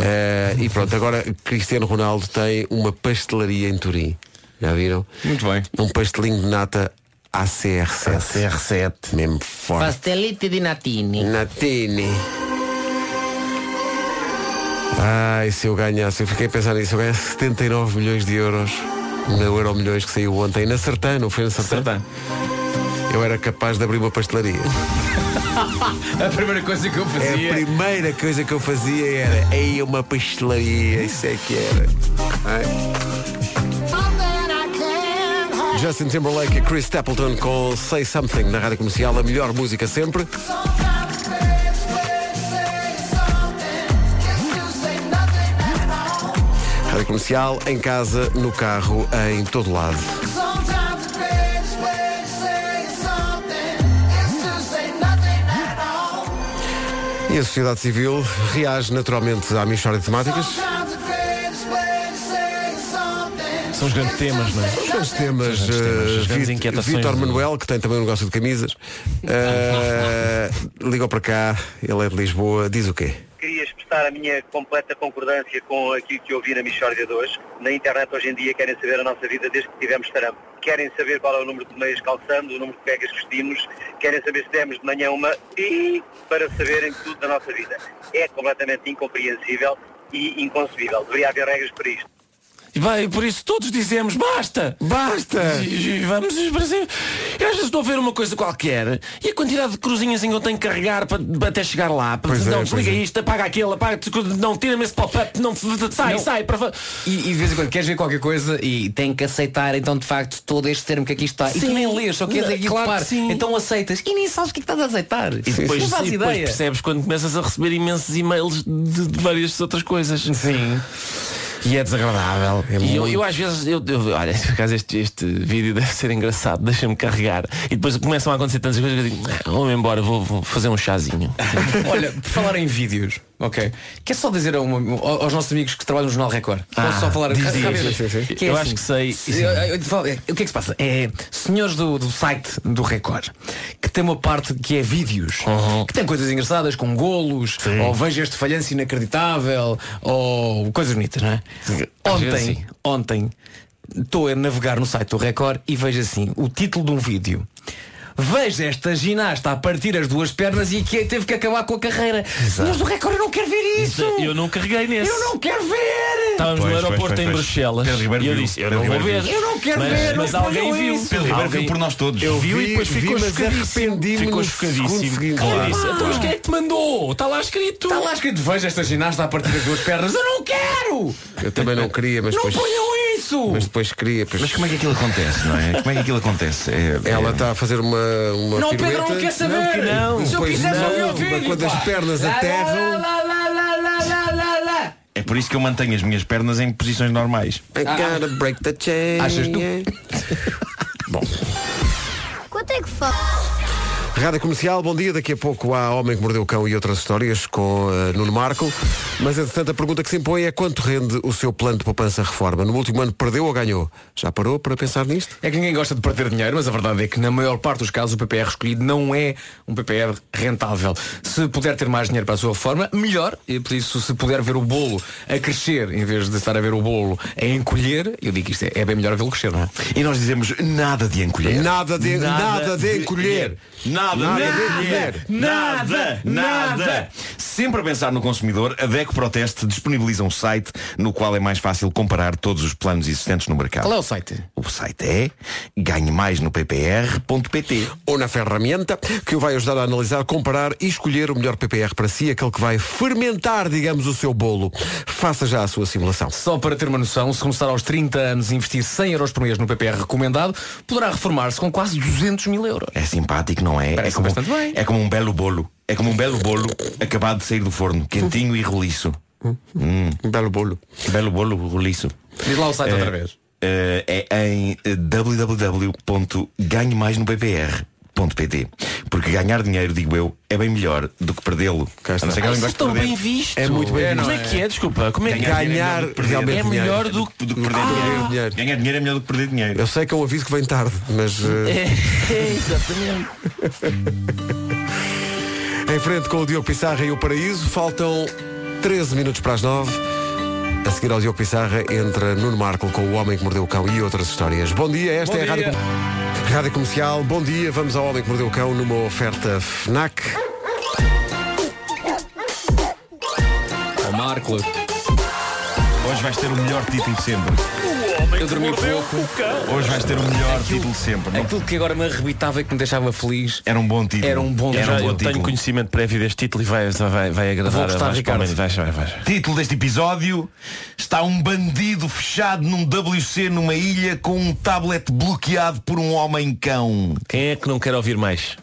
Eh, e pronto, agora Cristiano Ronaldo tem uma pastelaria em Turim. Já viram? Muito bem. Um pastelinho de nata ACR7. ACR7. Mesmo forte. Pastelite di natini. Natini. Ai, se eu ganhasse, eu fiquei a pensar nisso, eu ganhasse 79 milhões de euros no Euro Milhões que saiu ontem na Sertã, não foi na Sertã? Sertã. Eu era capaz de abrir uma pastelaria. A primeira coisa que eu É a fazia. primeira coisa que eu fazia era aí uma pastelaria, isso é que era. Ai. Justin Timberlake e Chris Stapleton com Say Something na rádio comercial, a melhor música sempre. Rádio comercial, em casa, no carro, em todo lado. E a sociedade civil reage naturalmente à Michórdia de Temáticas. São os grandes temas, não é? Os grandes temas, Os grandes temas, eh, as grandes Vi- inquietações Vítor do- Manuel, que tem também um negócio de camisas, eh, ligou para cá, ele é de Lisboa, diz o quê? Queria expressar a minha completa concordância com aquilo que ouvi na Michórdia de hoje. Na internet hoje em dia querem saber a nossa vida desde que tivemos tarampo. Querem saber qual é o número de meias calçamos, o número de pegas que vestimos, querem saber se demos de manhã uma e para saberem tudo da nossa vida. É completamente incompreensível e inconcebível. Deveria haver regras para isto. E vai, por isso todos dizemos basta! Basta! E, e vamos Brasil. Eu às vezes estou a ver uma coisa qualquer e a quantidade de cruzinhas em que eu tenho que carregar para, para até chegar lá. Para, Pois é, não, pois desliga é. isto, apaga aquilo, apaga, não, tira-me esse pop-up, não, sai, Não. sai. Para... E, e de vez em quando queres ver qualquer coisa e tem que aceitar então de facto todo este termo que aqui está. E tu Sim. nem lês, só queres aqui Claro que sim. Então aceitas e nem sabes o que é que estás a aceitar. E depois, não fazes e depois percebes quando começas a receber imensos e-mails de, de várias outras coisas. Sim. E é desagradável. É e eu, muito. eu às vezes, eu, eu- olha, por acaso este, este vídeo deve ser engraçado, deixa-me carregar. E depois começam a acontecer tantas coisas que eu digo, "Ah, vou-me embora, vou, vou fazer um chazinho. Olha, por falar em vídeos, ok. Quer só dizer a uma- aos nossos amigos que trabalham no Jornal Record? Posso Ah, só falar diz, diz. Sim, sim, sim. Que é Eu assim, acho que sei. é, O que é que se passa? É senhores do, do site do Record que tem uma parte que é vídeos, que tem coisas engraçadas, com golos, ou veja este falhanço inacreditável, ou coisas bonitas, não é? Ontem, sim. ontem estou a navegar no site do Record e vejo assim o título de um vídeo. Veja esta ginasta a partir as duas pernas e que teve que acabar com a carreira. Mas do Record eu não quero ver isso. Eu não carreguei nesse. Eu não quero ver. Estávamos Pois, no pois, aeroporto pois, em pois. Bruxelas. Pedro Ribeiro e eu disse, eu não vou ver. Eu não quero mas, ver, Mas alguém viu. isso. Pedro Ribeiro Alguém- viu por nós todos. Eu vi, e depois vi, ficou mas chocadíssimo. Ficou chocadíssimo. Claro. disse, então mas quem é que te mandou? Está lá escrito. Está lá escrito, veja esta ginasta a partir das duas pernas. Eu não quero! Eu também não queria, mas Não depois, ponham isso! mas depois queria. Pois, Mas como é que aquilo acontece, não é? Como é que aquilo acontece? É- é- ela está a fazer uma, uma Não, Pedro, pirueta. não quer saber! Não, que não. Se eu quisesse não, ouvir o vídeo, quando as pá. pernas Lá, lá, aterram-. É por isso que eu mantenho as minhas pernas em posições normais. I gotta break the chain. Achas tu? Bom. Quanto é que faz? Rádio Comercial, bom dia. Daqui a pouco há Homem que Mordeu o Cão e outras histórias com eh, Nuno Marco. Mas, entretanto, a pergunta que se impõe é quanto rende o seu plano de poupança-reforma? No último ano perdeu ou ganhou? Já parou para pensar nisto? É que ninguém gosta de perder dinheiro, mas a verdade é que na maior parte dos casos o PPR escolhido não é um PPR rentável. Se puder ter mais dinheiro para a sua reforma, melhor. E por isso, se puder ver o bolo a crescer, em vez de estar a ver o bolo a encolher, eu digo que isto é, é bem melhor vê-lo crescer, não é? E nós dizemos nada de encolher. Nada de, nada de encolher. Nada, Nada de de encolher. encolher. Nada, nada, nada. sempre a pensar no consumidor, a DECO Proteste disponibiliza um site no qual é mais fácil comparar todos os planos existentes no mercado. Qual é o site? O site é ganhe mais no ppr.pt. Ou na ferramenta que o vai ajudar a analisar, comparar e escolher o melhor PPR para si, aquele que vai fermentar, digamos, o seu bolo. Faça já a sua simulação. Só para ter uma noção, se começar aos 30 anos e investir 100 euros por mês no PPR recomendado, poderá reformar-se com quase 200 mil euros. É simpático, não é? Parece é como, bastante bem. É como um belo bolo. É como um belo bolo acabado de sair do forno, quentinho e roliço. Hum. Um belo bolo. Belo bolo roliço. Diz lá o site Eh, outra vez. eh, é em eh, www.ganhemais-no-ppr.pt Porque ganhar dinheiro, digo eu, é bem melhor do que perdê-lo. A não ser que alguém Isso é goste de tão perder. bem visto. É muito bem Como visto. é que é? Desculpa. Como é que Ganhar Ganhar dinheiro é melhor do que perder. realmente É melhor do do que perder dinheiro. dinheiro. Ganhar dinheiro é melhor do que perder dinheiro. Eu sei que é um aviso que vem tarde, mas É, é, exatamente. em frente com o Diogo Pissarra e o Paraíso, faltam 13 minutos para as 9. A seguir ao Diogo Pissarra entra Nuno Marco com o Homem que Mordeu o Cão e outras histórias. Bom dia, esta Bom é a dia. Rádio, Rádio Comercial. Bom dia, vamos ao Homem que Mordeu o Cão numa oferta FNAC. Marco, Hoje vais ter o melhor título de sempre. eu dormi pouco. Hoje vais ter o melhor título de sempre. Não- Aquilo que agora me arrebitava e que me deixava feliz Era um bom título. era um bom Era já, um bom eu tenho título. conhecimento prévio deste título e vai, vai, vai agradar Vou a gostar, Vasco Ricardo. Palmeiras. Vai, vai, vai. Título deste episódio Está um bandido fechado num WC numa ilha com um tablet bloqueado por um homem-cão. Quem é que não quer ouvir mais?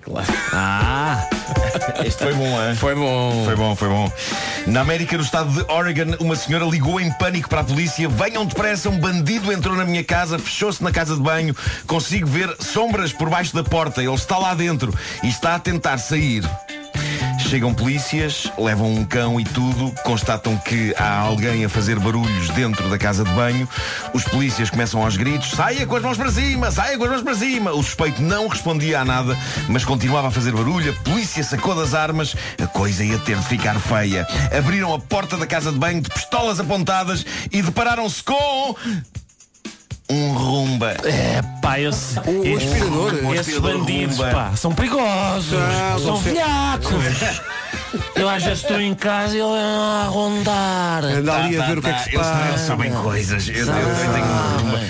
Ah! Este foi bom, hein? Foi bom. Foi bom, foi bom. Na América, no estado de Oregon, uma senhora ligou em pânico para a polícia. Venham depressa, um bandido entrou na minha casa, fechou-se na casa de banho. Consigo ver sombras por baixo da porta. Ele está lá dentro e está a tentar sair. Chegam polícias, levam um cão e tudo, constatam que há alguém a fazer barulhos dentro da casa de banho. Os polícias começam aos gritos: saia com as mãos para cima, saia com as mãos para cima. O suspeito não respondia a nada, mas continuava a fazer barulho. A polícia sacou das armas, a coisa ia ter de ficar feia. Abriram a porta da casa de banho de pistolas apontadas e depararam-se com. Um rumba. É, pá, esse, O esse- aspirador. O esses bandidos, rumba. pá, são perigosos. Ah, são velhacos. Eu às vezes estou em casa e ele a rondar. Anda ali Tá, a ver tá, o que é que tá. se Eles, eles passa. sabem coisas. Eu, eu também tenho um rumba.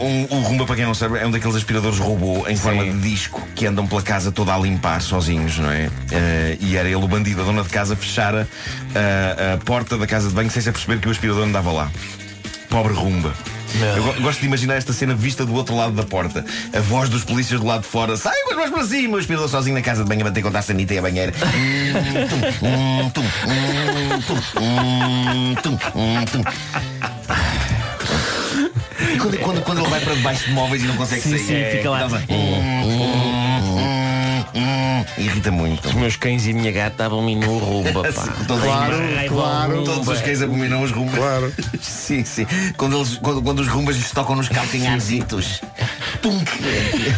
Um, o rumba, para quem não sabe, é um daqueles aspiradores robô em forma de disco que andam pela casa toda a limpar sozinhos, não é? Eh, e era ele o bandido. A dona de casa fechara eh, a porta da casa de banho sem se perceber que o aspirador andava lá. Pobre rumba. Eu go- gosto de imaginar esta cena vista do outro lado da porta. A voz dos polícias do lado de fora. Sai com as mãos para cima! O aspirador sozinho na casa de banho a bater contra a sanita e a banheira. Hum, tum, tum, tum, tum. Quando, quando, quando ele vai para debaixo de móveis e não consegue Sim, sair. sim, é, fica lá. dá-se- Hum, Irrita muito. Os meus cães e a minha gata estavam-me no rumba, pá. Todos, Claro, claro. todos os cães abominam os rumbas. Claro. Sim, sim. Quando, eles, quando, quando os rumbas lhes tocam nos calcanharzitos. Punk.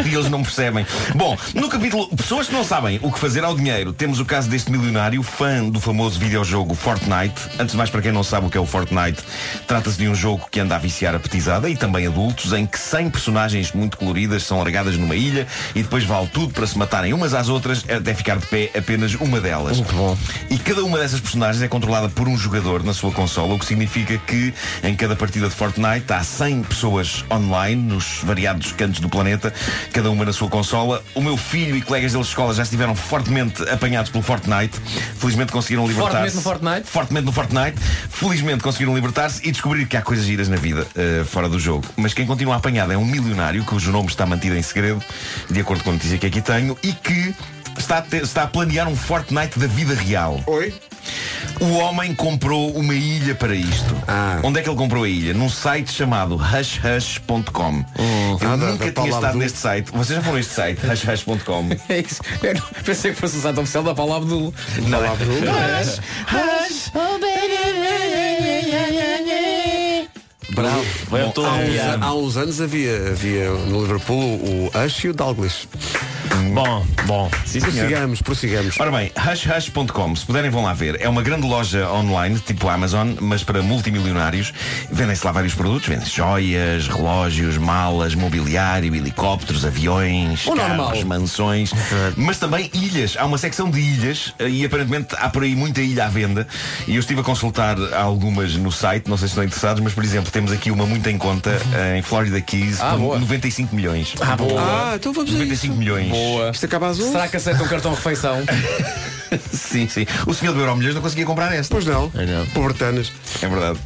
E eles não percebem. Bom, no capítulo Pessoas que não sabem o que fazer ao dinheiro, temos o caso deste milionário, fã do famoso videojogo Fortnite. Antes de mais, para quem não sabe o que é o Fortnite, trata-se de um jogo que anda a viciar a petizada e também adultos, em que 100 personagens muito coloridas são largadas numa ilha e depois vale tudo para se matarem umas às outras até ficar de pé apenas uma delas. Muito bom. E cada uma dessas personagens é controlada por um jogador na sua consola, o que significa que em cada partida de Fortnite há 100 pessoas online nos variados cantos do planeta, cada uma na sua consola. O meu filho e colegas deles de escola já estiveram fortemente apanhados pelo Fortnite. Felizmente conseguiram libertar-se. Fortemente no Fortnite? Fortemente no Fortnite. Felizmente conseguiram libertar-se e descobrir que há coisas giras na vida eh, fora do jogo. Mas quem continua apanhado é um milionário cujo nome está mantido em segredo, de acordo com a notícia que aqui tenho, e que está a, ter- está a planear um Fortnite da vida real. Oi? O homem comprou uma ilha para isto. Ah. Onde é que ele comprou a ilha? Num site chamado hushhush.com. Eu Ah, da- nunca tinha estado do- neste site. Vocês já foram a este site, hushhush.com? É isso. Eu pensei que fosse o site oficial da palavra do. Não é? Hush, hush. Bravo. Bem, eu estou a Há uns, há uns anos havia, havia no Liverpool o Ash e o Dalglish. Bom, bom. Sim. Prossigamos, prossigamos. Ora bem, hushhush.com, se puderem vão lá ver. É uma grande loja online, tipo Amazon, mas para multimilionários. Vendem-se lá vários produtos, vendem joias, relógios, malas, mobiliário, helicópteros, aviões, O carros, normal. mansões, mas também ilhas. Há uma secção de ilhas eh, e aparentemente há por aí muita ilha à venda. E eu estive a consultar algumas no site, não sei se estão interessados, mas por exemplo, temos aqui uma muito em conta eh, em Florida Keys Ah, por boa. 95 milhões. Ah, boa. Ah, então vamos a 95 milhões. Boa. Isto acaba às 11? Será que aceita um cartão refeição? Sim, sim. O senhor do Euro Milhões não conseguia comprar esta. Pois não. Pobretanas. É verdade.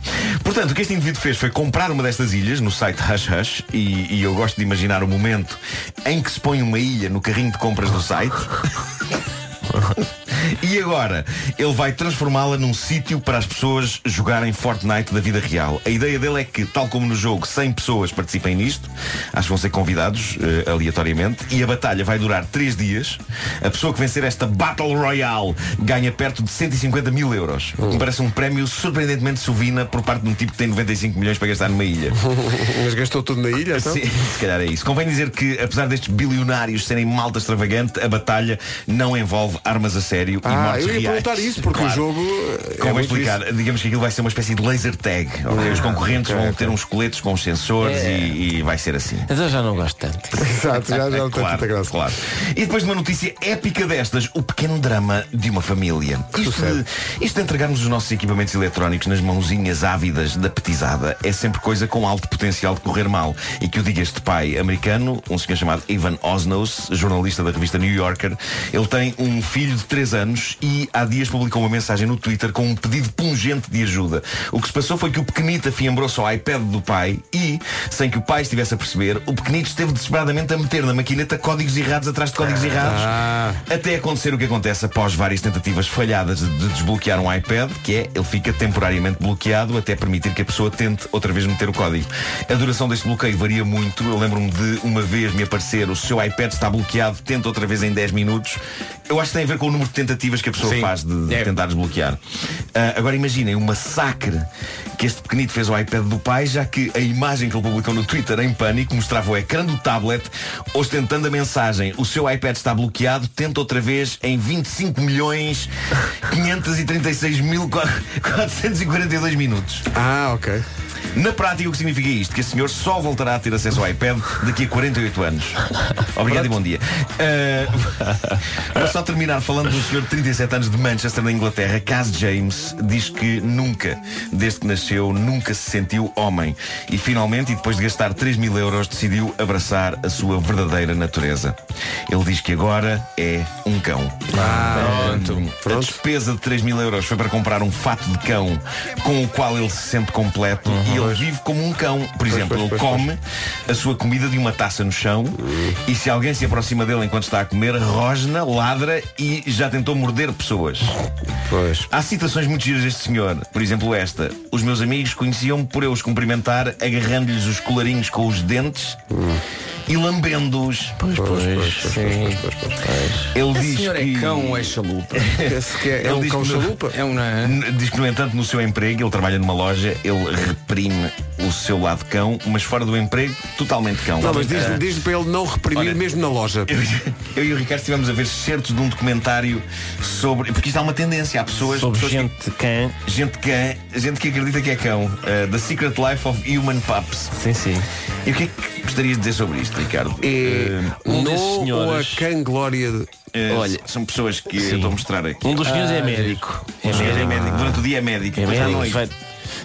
Portanto, o que este indivíduo fez foi comprar uma destas ilhas no site Hush Hush e, e eu gosto de imaginar o momento em que se põe uma ilha no carrinho de compras do site. E agora, ele vai transformá-la num sítio para as pessoas jogarem Fortnite da vida real. A ideia dele é que, tal como no jogo, 100 pessoas participem nisto, acho que vão ser convidados eh, aleatoriamente, e a batalha vai durar 3 dias. A pessoa que vencer esta Battle Royale ganha perto de 150 mil euros. Me parece um prémio surpreendentemente sovina por parte de um tipo que tem 95 milhões para gastar numa ilha. Mas gastou tudo na ilha, então? Sim, se calhar é isso. Convém dizer que, apesar destes bilionários serem malta extravagante, a batalha não envolve armas a sério e Ah, mortes eu ia reais. perguntar isso, porque Claro. o jogo. é Convém muito explicar, isso. digamos que aquilo vai ser uma espécie de laser tag. ok? Os concorrentes ok, vão ok. ter uns coletes com os sensores É. e, e vai ser assim. Mas eu já não gosto tanto. Exato, já, já não Claro, tanta graça. claro. E depois de uma notícia épica destas, o pequeno drama de uma família. Isto de, isto de entregarmos os nossos equipamentos eletrónicos nas mãozinhas ávidas da petizada é sempre coisa com alto potencial de correr mal. E que o diga este pai americano, um senhor chamado Ivan Osnos, jornalista da revista New Yorker, ele tem um filho de 3 anos e há dias publicou uma mensagem no Twitter com um pedido pungente de ajuda. O que se passou foi que o pequenito afiambrou-se ao iPad do pai e, sem que o pai estivesse a perceber, o pequenito esteve desesperadamente a meter na maquineta códigos errados atrás de códigos errados. Até acontecer o que acontece após várias tentativas falhadas de, de desbloquear um iPad, que é, ele fica temporariamente bloqueado até permitir que a pessoa tente outra vez meter o código. A duração deste bloqueio varia muito. Eu lembro-me de uma vez me aparecer o seu iPad está bloqueado, tenta outra vez em 10 minutos. Eu acho que tem a ver com o número de tentativas que a pessoa Sim. faz de, de É. tentar desbloquear. Ah, agora imaginem o massacre que este pequenito fez ao iPad do pai, já que a imagem que ele publicou no Twitter em pânico mostrava o ecrã do tablet ostentando a mensagem o seu iPad está bloqueado, tenta outra vez em 25 milhões 536 mil 442 minutos. Ah, ok. Na prática, o que significa isto? Que o senhor só voltará a ter acesso ao iPad daqui a 48 anos. Obrigado e bom dia. Uh, vou só terminar falando do senhor de 37 anos de Manchester, na Inglaterra. Cas James diz que nunca, desde que nasceu, nunca se sentiu homem. E finalmente, e depois de gastar 3 mil euros, decidiu abraçar a sua verdadeira natureza. Ele diz que agora é um cão. Ah, Pronto. A despesa de 3 mil euros foi para comprar um fato de cão com o qual ele se sente completo e ele vive como um cão. Por exemplo, Uhum. pois, ele pois, come a sua comida de uma taça no chão e se alguém se aproxima dele enquanto está a comer, rosna, ladra e já tentou morder pessoas. Pois. Há citações muito giras deste senhor. Por exemplo, esta. Os meus amigos conheciam-me por eu os cumprimentar agarrando-lhes os colarinhos com os dentes e lambendo-os. Pois, pois, sim. Ele Esse diz senhor é que... cão ou é chalupa? Esse que é, é Ele um diz cão que no- chalupa? É um, não é? Diz que, no entanto, no seu emprego, ele trabalha numa loja, ele reprime o seu lado cão, mas fora do emprego, totalmente cão. Não, mas diz-lhe Ah, diz para ele não reprimir Olha, mesmo na loja. eu, eu e o Ricardo estivemos a ver certos de um documentário sobre. Porque isto há uma tendência, há pessoas. Sobre pessoas gente de cã. que, gente cã, gente que acredita que é cão. Uh, The Secret Life of Human Pups. Sim, sim. E o que é que gostarias de dizer sobre isto, Ricardo? É um no desses ou a senhores- cã glória de... Uh, olha, são pessoas que eu estou a mostrar aqui. Um dos senhores é Ah, médico. Um senhor é médico. Durante o dia é médico. É médico, noite. vai-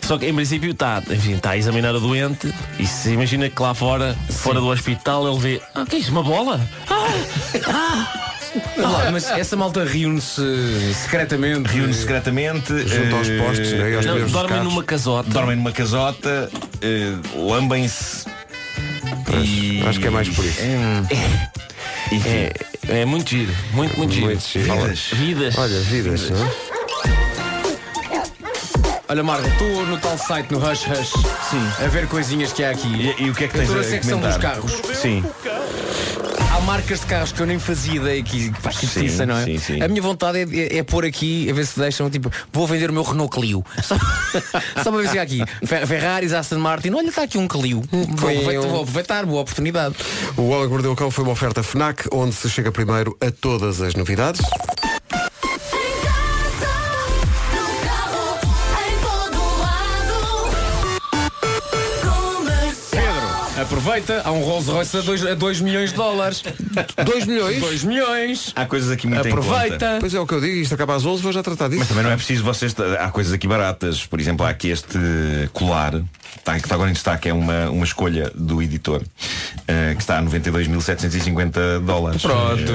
Só que em princípio está, enfim, está a examinar o doente e se imagina que lá fora, fora do hospital, ele vê, ah, que é isso, uma bola? Mas lá, Mas essa malta reúne-se secretamente. Reúne-se secretamente. Junto aos eh, postes, né? Aos Não, dormem numa casota. dormem numa casota, eh, lambem-se. E... Acho que é mais por isso. Enfim, É, é muito giro, muito, muito giro. Muito giro. vidas. Vidas. Olha, vidas, não é? Olha, Marco, estou no tal site no Hush Hush. Sim. A ver coisinhas que há aqui. E, e o que é que tens estou a na secção comentar? dos carros. Sim. Marcas de carros que eu nem fazia ideia que faz Sim, não é? sim, sim. A minha vontade é, é, é pôr aqui, a ver se deixam, tipo, vou vender o meu Renault Clio. Só, só para ver se há aqui. Fer- Ferraris, Aston Martin, olha, está aqui um Clio. Vou aproveitar, vou aproveitar, boa oportunidade. O Homem que Mordeu o Cão foi uma oferta FNAC, onde se chega primeiro a todas as novidades. Aproveita, há um Rolls Royce a 2 milhões de dólares. 2 milhões? 2 milhões. Há coisas aqui muito em conta. Aproveita. Pois é o que eu digo, isto acaba às 11, vou já tratar disso. Mas também não é preciso vocês. Há coisas aqui baratas. Por exemplo, há aqui este colar está, que está agora em destaque. É uma, uma escolha do editor eh, que está a 92.750 dólares. Pronto.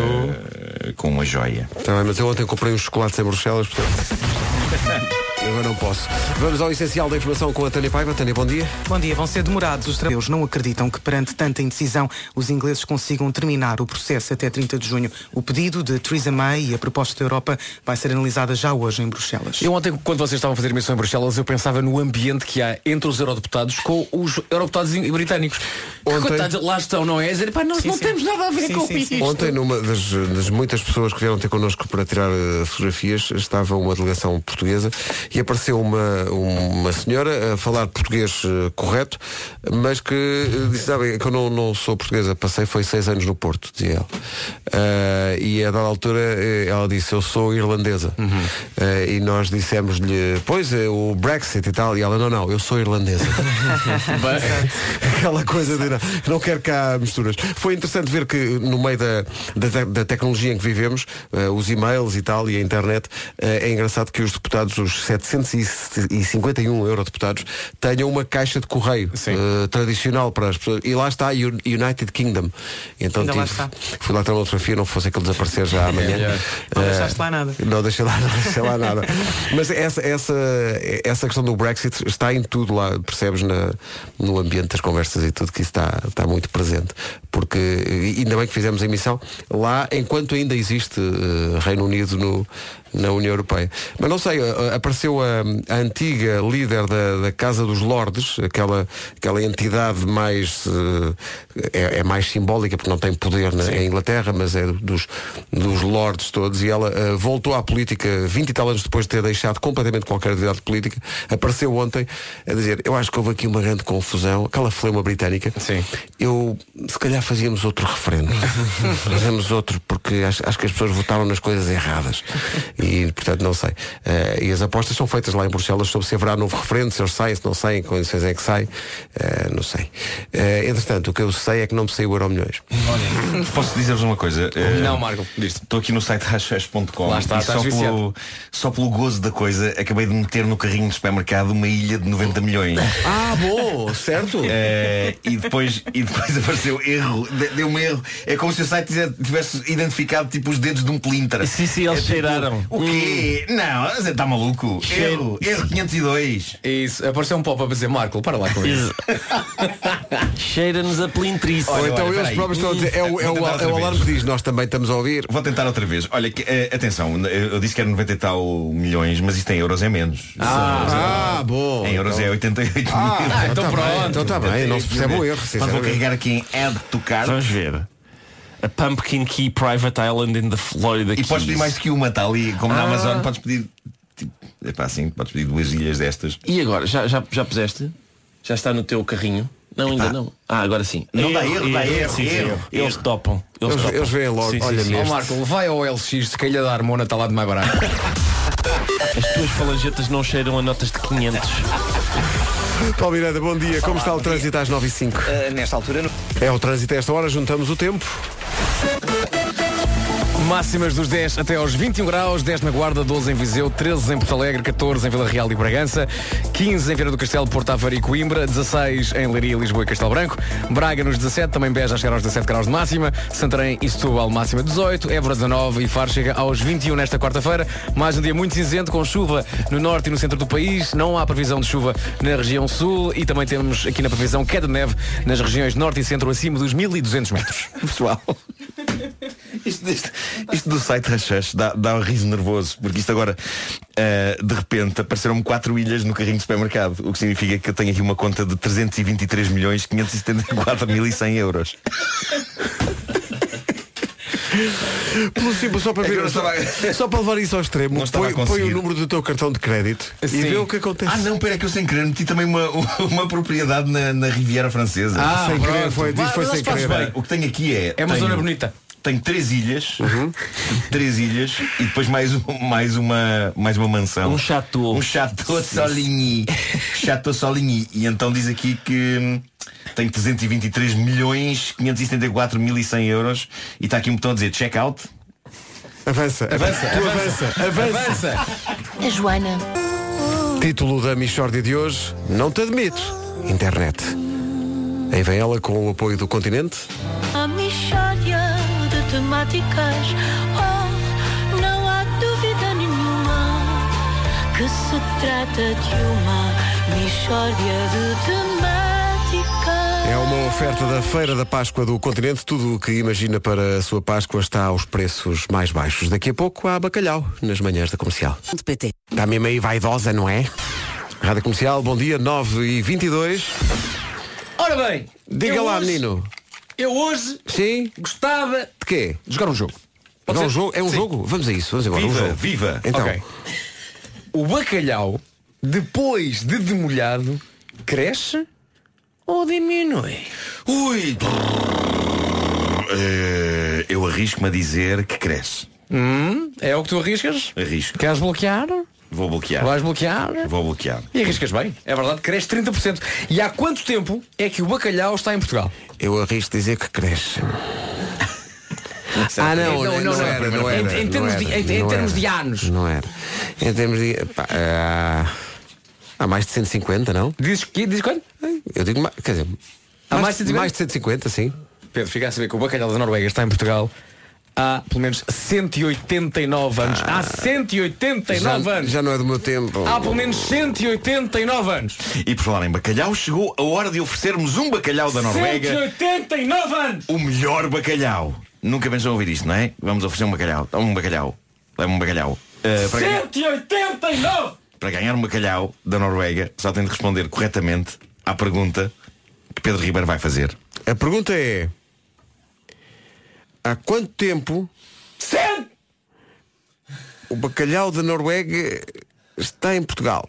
Eh, com uma joia. Bem, mas eu ontem comprei uns chocolates em Bruxelas, portanto. Eu agora não posso. Vamos ao essencial da informação com a Tânia Paiva. Tânia, bom dia. Bom dia, vão ser demorados. Os trabalhadores não acreditam que perante tanta indecisão os ingleses consigam terminar o processo até 30 de junho. O pedido de Theresa May e a proposta da Europa vai ser analisada já hoje em Bruxelas. Eu ontem, quando vocês estavam a fazer emissão em Bruxelas, eu pensava no ambiente que há entre os eurodeputados com os eurodeputados in- britânicos. Que Ontem- coitados, lá estão, não é? A dizer, pá, nós Sim, não sim. temos nada a ver Sim, com sim, isto. Ontem, numa das, das muitas pessoas que vieram ter connosco para tirar eh, fotografias, estava uma delegação portuguesa e apareceu uma, uma senhora a falar português eh, correto, mas que eh, disse, sabe, que eu não, não sou portuguesa, passei foi seis anos no Porto, dizia ela. Ah, e a dada altura ela disse, eu sou irlandesa. Ah, e nós dissemos-lhe, pois é, o Brexit e tal, e ela, não, não, eu sou irlandesa. Aquela coisa de não, não quero cá misturas. Foi interessante ver que no meio da, da, da tecnologia em que vivemos, eh, os e-mails e tal, e a internet, é engraçado que os deputados, os 751 eurodeputados, tenham uma caixa de correio eh, tradicional para as pessoas. E lá está U- United Kingdom. Então lá tive- está. fui lá ter uma fotografia, não fosse aquele desaparecer já amanhã. melhor. Não Eh, deixaste lá nada. Não deixei lá, não deixei lá nada. Mas essa, essa, essa questão do Brexit está em tudo lá, percebes na, no ambiente das conversas e tudo que isso está, está muito presente. Porque ainda bem que fizemos a emissão lá enquanto ainda existe eh, Reino Unido no, na União Europeia. Mas não sei, eh, apareceu a, a antiga líder da, da Casa dos Lordes, aquela, aquela entidade mais eh, é, é mais simbólica porque não tem poder na, em Inglaterra, mas é dos, dos lords todos, e ela eh, voltou à política 20 e tal anos depois de ter deixado completamente qualquer atividade política, apareceu ontem a dizer, eu acho que houve aqui uma grande confusão, aquela fleuma britânica, Sim. eu se calhar fazíamos outro referendo. Fazemos outro, porque acho, acho que as pessoas votaram nas coisas erradas. E, portanto, não sei. Eh, e as apostas são feitas lá em Bruxelas sobre se haverá novo referendo, se eles saem, se não saem, em que condições é que sai. Eh, não sei. Eh, entretanto, o que eu sei é que não me saiu o Euro Milhões. Posso dizer-vos uma coisa? Não, Marco, Estou aqui no site hashash.com Lá está, só viciado. pelo, só pelo gozo da coisa acabei de meter no carrinho de supermercado uma ilha de 90 milhões. Ah, bom, certo? E, depois, e depois apareceu erro, de- deu um erro. É como se o site tivesse- identificado tipo os dedos de um plinter. Sim, sim, eles É tipo, cheiraram. O quê? Não, você está maluco? Erro, erro 502. Isso, apareceu um pop a dizer, Marco, para lá com isso. Cheira-nos a pelintrice. Ou então olha, eles peraí. próprios estão a dizer, é o, é Vou o, tentar é outra o vez. alarme que diz, nós também estamos a ouvir. Vou tentar outra vez. Olha, que, eh, atenção, eu eu disse que era 90 e tal milhões, mas isto em euros é menos. Ah, bom. Em euros Então- é 88 Ah, mil. então então pronto. Então está bem, não se percebe o erro, Mas vou sinceramente. carregar aqui em Add to Cart. Vamos ver. A Pumpkin Key Private Island in the Florida E podes pedir mais do que uma, está ali, como na Ah. Amazon, podes pedir. Tipo, é pá, assim, podes pedir duas ilhas destas. E agora, já, já, já puseste? Já está no teu carrinho? Não, ainda não. Ah, agora sim. Não dá erro, dá erro, sim, sim. erro, Eles topam. Eles, Eles- topam. eles veem logo, Sim, olha sim. Ó Marco, vai ao LX, a ilha da Armona está lá de mais barato. As tuas falangetas não cheiram a notas de 500. Paulo Miranda, bom dia. Como está o trânsito às 9 e 5 Uh, nesta altura, no... É o trânsito a esta hora, juntamos o tempo. Máximas dos 10 até aos 21 graus, 10 na Guarda, 12 em Viseu, 13 em Porto Alegre, 14 em Vila Real e Bragança, 15 em Vieira do Castelo, Porto Aveiro e Coimbra, 16 em Leiria, Lisboa e Castelo Branco, Braga nos 17, também Beja chegar aos 17 graus de máxima, Santarém e Setúbal máxima 18, Évora 19 e Faro chega aos 21 nesta quarta-feira. Mais um dia muito cinzento com chuva no norte e no centro do país, não há previsão de chuva na região sul e também temos aqui na previsão queda de neve nas regiões norte e centro acima dos 1200 metros. Pessoal. Isto, isto- isto do site Rashash dá, dá um riso nervoso, porque isto agora, eh, de repente, apareceram-me quatro ilhas no carrinho de supermercado, o que significa que eu tenho aqui uma conta de 323 milhões 574 mil e 100 euros. Pelo simples, só para É que ver, eu não só, estava- só para levar isso ao extremo, estava põe, a põe o número do teu cartão de crédito e Sim. vê o que acontece. Ah não, pera que eu sem querer meti também uma, uma propriedade na, na Riviera Francesa. Ah, Sem pronto. querer, foi- diz Mas- foi mas sem querer. bem. O que tenho aqui é. É uma tenho- zona bonita. Tenho três ilhas, três ilhas e depois mais, um- mais, uma, mais uma mansão. Um chateau. Um chateau Soligny. chateau Soligny. E então diz aqui que hum, tem 323 milhões 574 mil e 100 euros e está aqui um botão a dizer check out. Avança, Avança, tu avança, avança, avança. A Joana. Título da Michórdia de hoje, não te admito. Internet. Aí vem ela com o apoio do continente. A Michórdia de temáticas. Oh, não há dúvida nenhuma que se trata de uma Michórdia de temáticas. É uma oferta da Feira da Páscoa do Continente. Tudo o que imagina para a sua Páscoa está aos preços mais baixos. Daqui a pouco há bacalhau nas manhãs da comercial. Está mesmo aí vaidosa, não é? Rádio Comercial, bom dia, 9 e 22 Ora bem, Diga lá, hoje- menino. Eu hoje Sim? gostava De quê? de jogar um jogo. Pode Jogar um ser? jogo? É um Sim. jogo? Vamos a isso, vamos embora. um Viva, jogo. viva. Então, Ok. O bacalhau, depois de demolhado, cresce ou diminui? Ui! Eh, eu arrisco-me a dizer que cresce. Hum, é o que tu arriscas? Arrisco. Queres bloquear? Vou bloquear. Vais bloquear? Vou bloquear. E arriscas bem. É verdade, cresce 30%. E há quanto tempo é que o bacalhau está em Portugal? Eu arrisco dizer que cresce. Ah, não, não, não, era, não era. Em, termos, era, de, em, em não termos era. de anos. Não era. Em termos de. Pá, ah, há mais de 150, não? Dizes que? Dizes quanto? Eu digo mais. Quer dizer. Há mais, mais de 150? mais de 150, sim. Pedro, fica a saber que o bacalhau da Noruega está em Portugal há pelo menos 189 anos. há 189 já, anos. já não é do meu tempo. Há pelo menos 189 anos. E por falar em bacalhau, chegou a hora de oferecermos um bacalhau da Noruega. 189 anos! O melhor bacalhau. Nunca pensou ouvir isto, não é? Vamos oferecer um bacalhau. Dá-me um bacalhau. Dá-me um bacalhau. Uh, para, ganhar, 189! para ganhar um bacalhau da Noruega, só tem de responder corretamente à pergunta que Pedro Ribeiro vai fazer. A pergunta é. Há quanto tempo 100! o bacalhau da Noruega está em Portugal?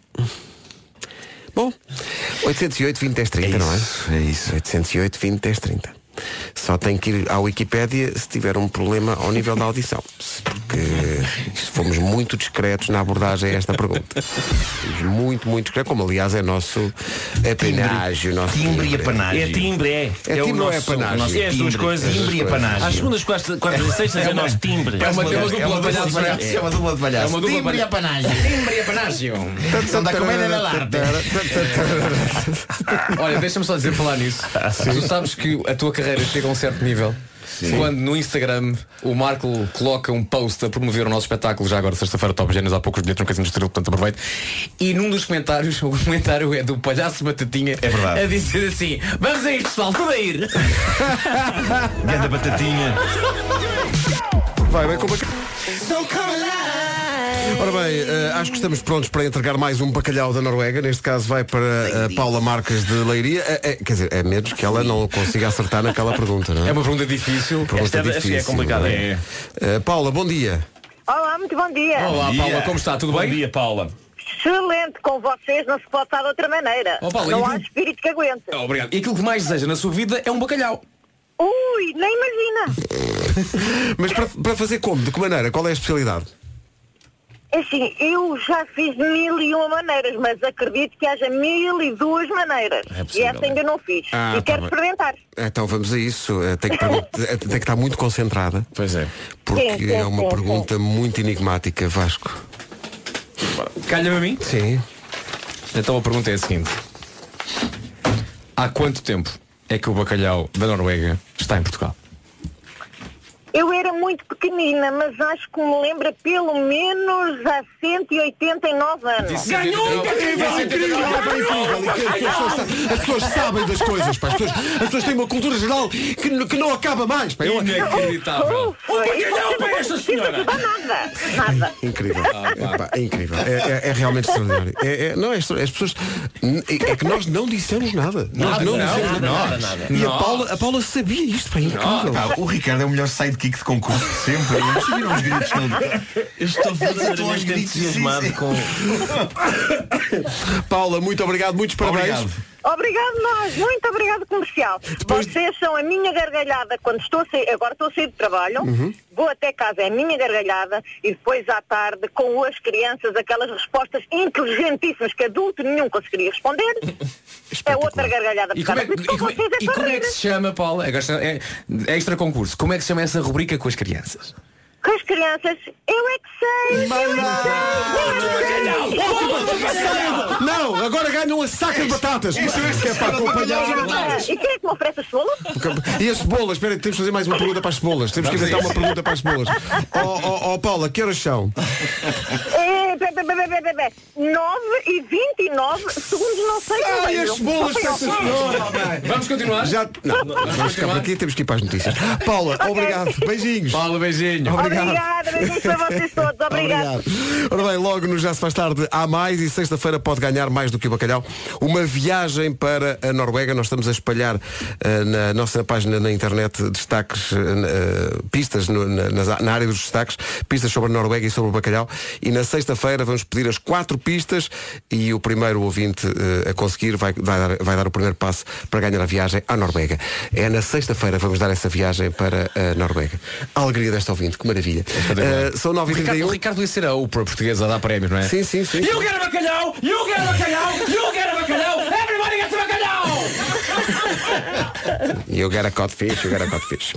Bom, 808 20 10 30, não é? É isso. 808 20 10 30. Só tem que ir à Wikipédia se tiver um problema ao nível da audição. Porque fomos muito discretos na abordagem a esta pergunta. Fomos muito, muito discretos, como aliás é nosso apanágio. Nosso Timbre e timbre. apanágio. É timbre, é. É o timbre ou é apanágio? É as duas coisas. timbre e apanágio. Às segundas, quartas, e sextas é o nosso timbre. É uma, é É dupla de palhaços. É uma dupla de. É dupla Timbre e apanágio. Timbre e apanágio. São da comédia dell'arte. Olha, deixa-me só dizer falar nisso. Tu sabes que a tua carreira chega a um certo nível. Quando no Instagram o Marco coloca um post a promover o nosso espetáculo, já agora sexta-feira Top Génios, há poucos bilhetes no Casino Estrela, portanto aproveito. E num dos comentários, o comentário é do palhaço Batatinha É verdade. a dizer assim: Vamos a isto, pessoal, tudo a ir. Ganda batatinha. Vai bem como Ora bem, eh, acho que estamos prontos para entregar mais um bacalhau da Noruega. Neste caso vai para a Paula Marques de Leiria. Eh, quer dizer, é menos que ela não consiga acertar naquela pergunta, não é? É uma pergunta difícil. pergunta Esta é- acho que é complicada, é. Eh, Paula, bom dia. Olá, muito bom dia. Olá, Paula, como está? Tudo Bom bem? dia, Paula. Excelente, com vocês não se pode estar de outra maneira. Oh, Paulo, não há espírito que aguente. Obrigado. E aquilo que mais deseja na sua vida é um bacalhau. Ui, nem imagina. Mas para, para fazer como? De que maneira? Qual é a especialidade? É Assim, eu já fiz mil e uma maneiras, mas acredito que haja mil e duas maneiras. É e possível, essa ainda não fiz. Ah, e tá quero bem. experimentar. Então vamos a isso. Eh, Tem que, eh, tem que estar muito concentrada. Pois é. Porque Sim, sim, é uma sim, pergunta muito enigmática, Vasco. Calha-me a mim? Sim. Então a pergunta é a seguinte: Há quanto tempo é que o bacalhau da Noruega está em Portugal? Eu era muito pequenina, mas acho que me lembra pelo menos há 189 anos. Ganhou! Incrível, incrível, pá, As pessoas, sa- as pessoas sabem das coisas, pá. As pessoas, as pessoas têm uma cultura geral que, que não acaba mais. Pá. Eu- Inacreditável! Um bacalhau para esta senhora! Nada, nada. Incrível. É, pá, é incrível. É, é- é realmente extraordinário. É, é- não, é as pessoas. É que nós não dissemos nada. Nós Nada, não não, dissemos nada, nada. nada, nada. E a. Paula, a Paula sabia isto, pá, incrível. Ah, o Ricardo é o melhor sidekick sidekick de concurso, sempre. Vocês viram os gritos Eu estou verdadeiramente gritos, entusiasmado com. Paula, muito obrigado, muitos parabéns. Obrigado. Obrigado nós, muito obrigado comercial. Vocês são a minha gargalhada quando estou a sair, agora estou a sair de trabalho, Uhum. vou até casa, é a minha gargalhada e depois à tarde com as crianças aquelas respostas inteligentíssimas que adulto nenhum conseguiria responder. É outra gargalhada. E como é, e como é- e como é que rir. se chama, Paula? É, é extra concurso. Como é que se chama essa rubrica com as crianças? Com as crianças, eu é que sei, eu é que sei, eu é sei. Não, agora ganham uma saca de batatas. Que é para acompanhar. E quem é que me oferece as cebolas? E as cebolas, espera, temos que fazer mais uma pergunta para as cebolas. Temos que inventar uma isso. pergunta para as cebolas. Ó oh, Paula, que horas são? É, be, be, be, be, be, be. 9 e 29 segundos, não sei como Ai, é. as sei peças- ao- Vamos continuar? Já, não, vamos ficar por aqui, temos que ir para as notícias. Paula, obrigado. Beijinhos. Paula, beijinho. Obrigado. Obrigada, beijinhos para vocês todos. Obrigada. Ora bem, logo no Já se faz tarde há mais e sexta-feira pode ganhar mais do que o bacalhau. Uma viagem para a Noruega. Nós estamos a espalhar eh, na nossa página na internet destaques, eh, pistas no- na, na área dos destaques, pistas sobre a Noruega e sobre o bacalhau. E na sexta-feira vamos pedir as quatro pistas e o primeiro ouvinte eh, a conseguir vai, vai, dar, vai dar o primeiro passo para ganhar a viagem à Noruega. É na sexta-feira vamos dar essa viagem para a Noruega. A alegria desta ouvinte, que maravilha. Eh, são O 9 Ricardo, h o Ricardo ia ser a Oprah portuguesa a dar prémios, não é? Sim, sim, sim. You get a bacalhau! You get a bacalhau! You get a bacalhau! Everybody gets a bacalhau! You get a codfish, you get a codfish.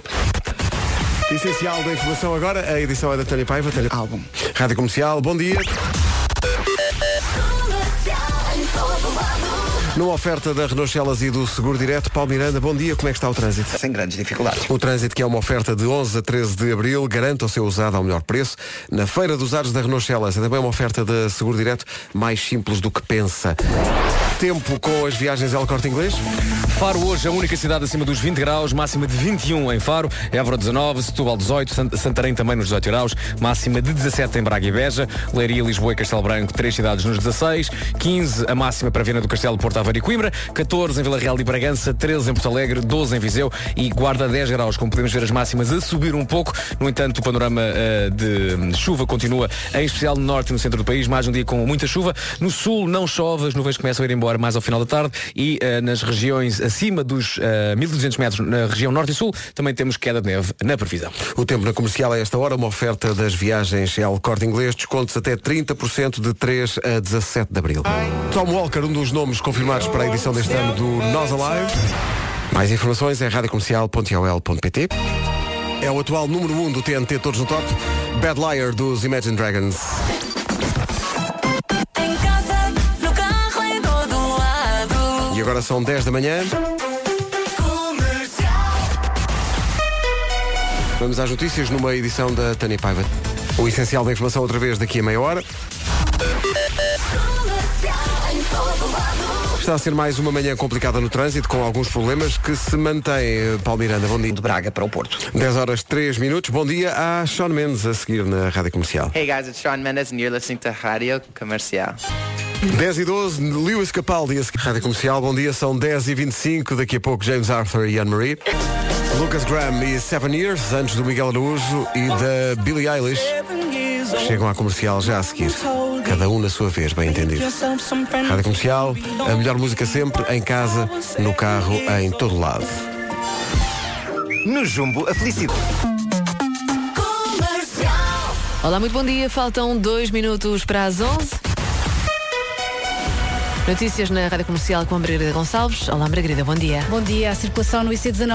Essencial da informação agora, a edição é da Tânia Paiva, Tânia Álbum. Rádio Comercial, bom dia. Numa oferta da Renault Celas e do Seguro Direto, Paulo Miranda, bom dia, como é que está o trânsito? Sem grandes dificuldades. O trânsito que é uma oferta de 11 a 13 de Abril, garanta o seu usado ao melhor preço. Na Feira dos Usados da Renault Celas é também uma oferta da Seguro Direto, mais simples do que pensa. Tempo com as viagens El Corte Inglês. Faro hoje, a única cidade acima dos 20 graus, máxima de 21 em Faro, Évora 19, Setúbal 18, Sant- Santarém também nos 18 graus, máxima de 17 em Braga e Beja, Leiria, Lisboa e Castelo Branco, três cidades nos 16, 15 a máxima para Viana do Castelo, Porto Aveiro e Coimbra, 14 em Vila Real e Bragança, 13 em Porto Alegre, 12 em Viseu e Guarda 10 graus, como podemos ver as máximas a subir um pouco, no entanto o panorama eh, de chuva continua, em especial no norte e no centro do país, mais um dia com muita chuva, no sul não chove, as nuvens começam a ir embora mais ao final da tarde e eh, nas regiões acima dos eh, 1200 metros na região norte e sul também temos queda de neve na previsão. O tempo na comercial a esta hora, uma oferta das viagens El Corte Inglês, descontos até 30% de 3 a 17 de Abril. Tom Walker, um dos nomes confirmados para a edição deste ano do Nós Alive. Mais informações é radiocomercial.ol.pt É o atual número 1 do TNT Todos no Top, Bad Liar dos Imagine Dragons. Em casa, no carro, em todo lado. E agora são 10 da manhã. Vamos às notícias numa edição da Tânia Paiva. O essencial da informação outra vez daqui a meia hora. Está a ser mais uma manhã complicada no trânsito, com alguns problemas que se mantêm. Paulo Miranda, bom dia. De Braga para o Porto. 10 horas 3 minutos. Bom dia a Sean Mendes a seguir na Rádio Comercial. Hey guys, it's Sean Mendes and you're listening to Radio Comercial. 10 e 12, Lewis Capaldi, a seguir. Rádio Comercial. Bom dia, são 10 e 25 Daqui a pouco, James Arthur e Anne-Marie. Lucas Graham e Seven Years, antes do Miguel Araújo e da Billie Eilish. Chegam à comercial já a seguir. Cada um na sua vez, bem entendido. Rádio Comercial, a melhor música sempre, em casa, no carro, em todo lado. No Jumbo, a felicidade. Olá, muito bom dia. Faltam dois minutos para as 11. Notícias na Rádio Comercial com a Margarida Gonçalves. Olá, Margarida, bom dia. Bom dia. A circulação no IC19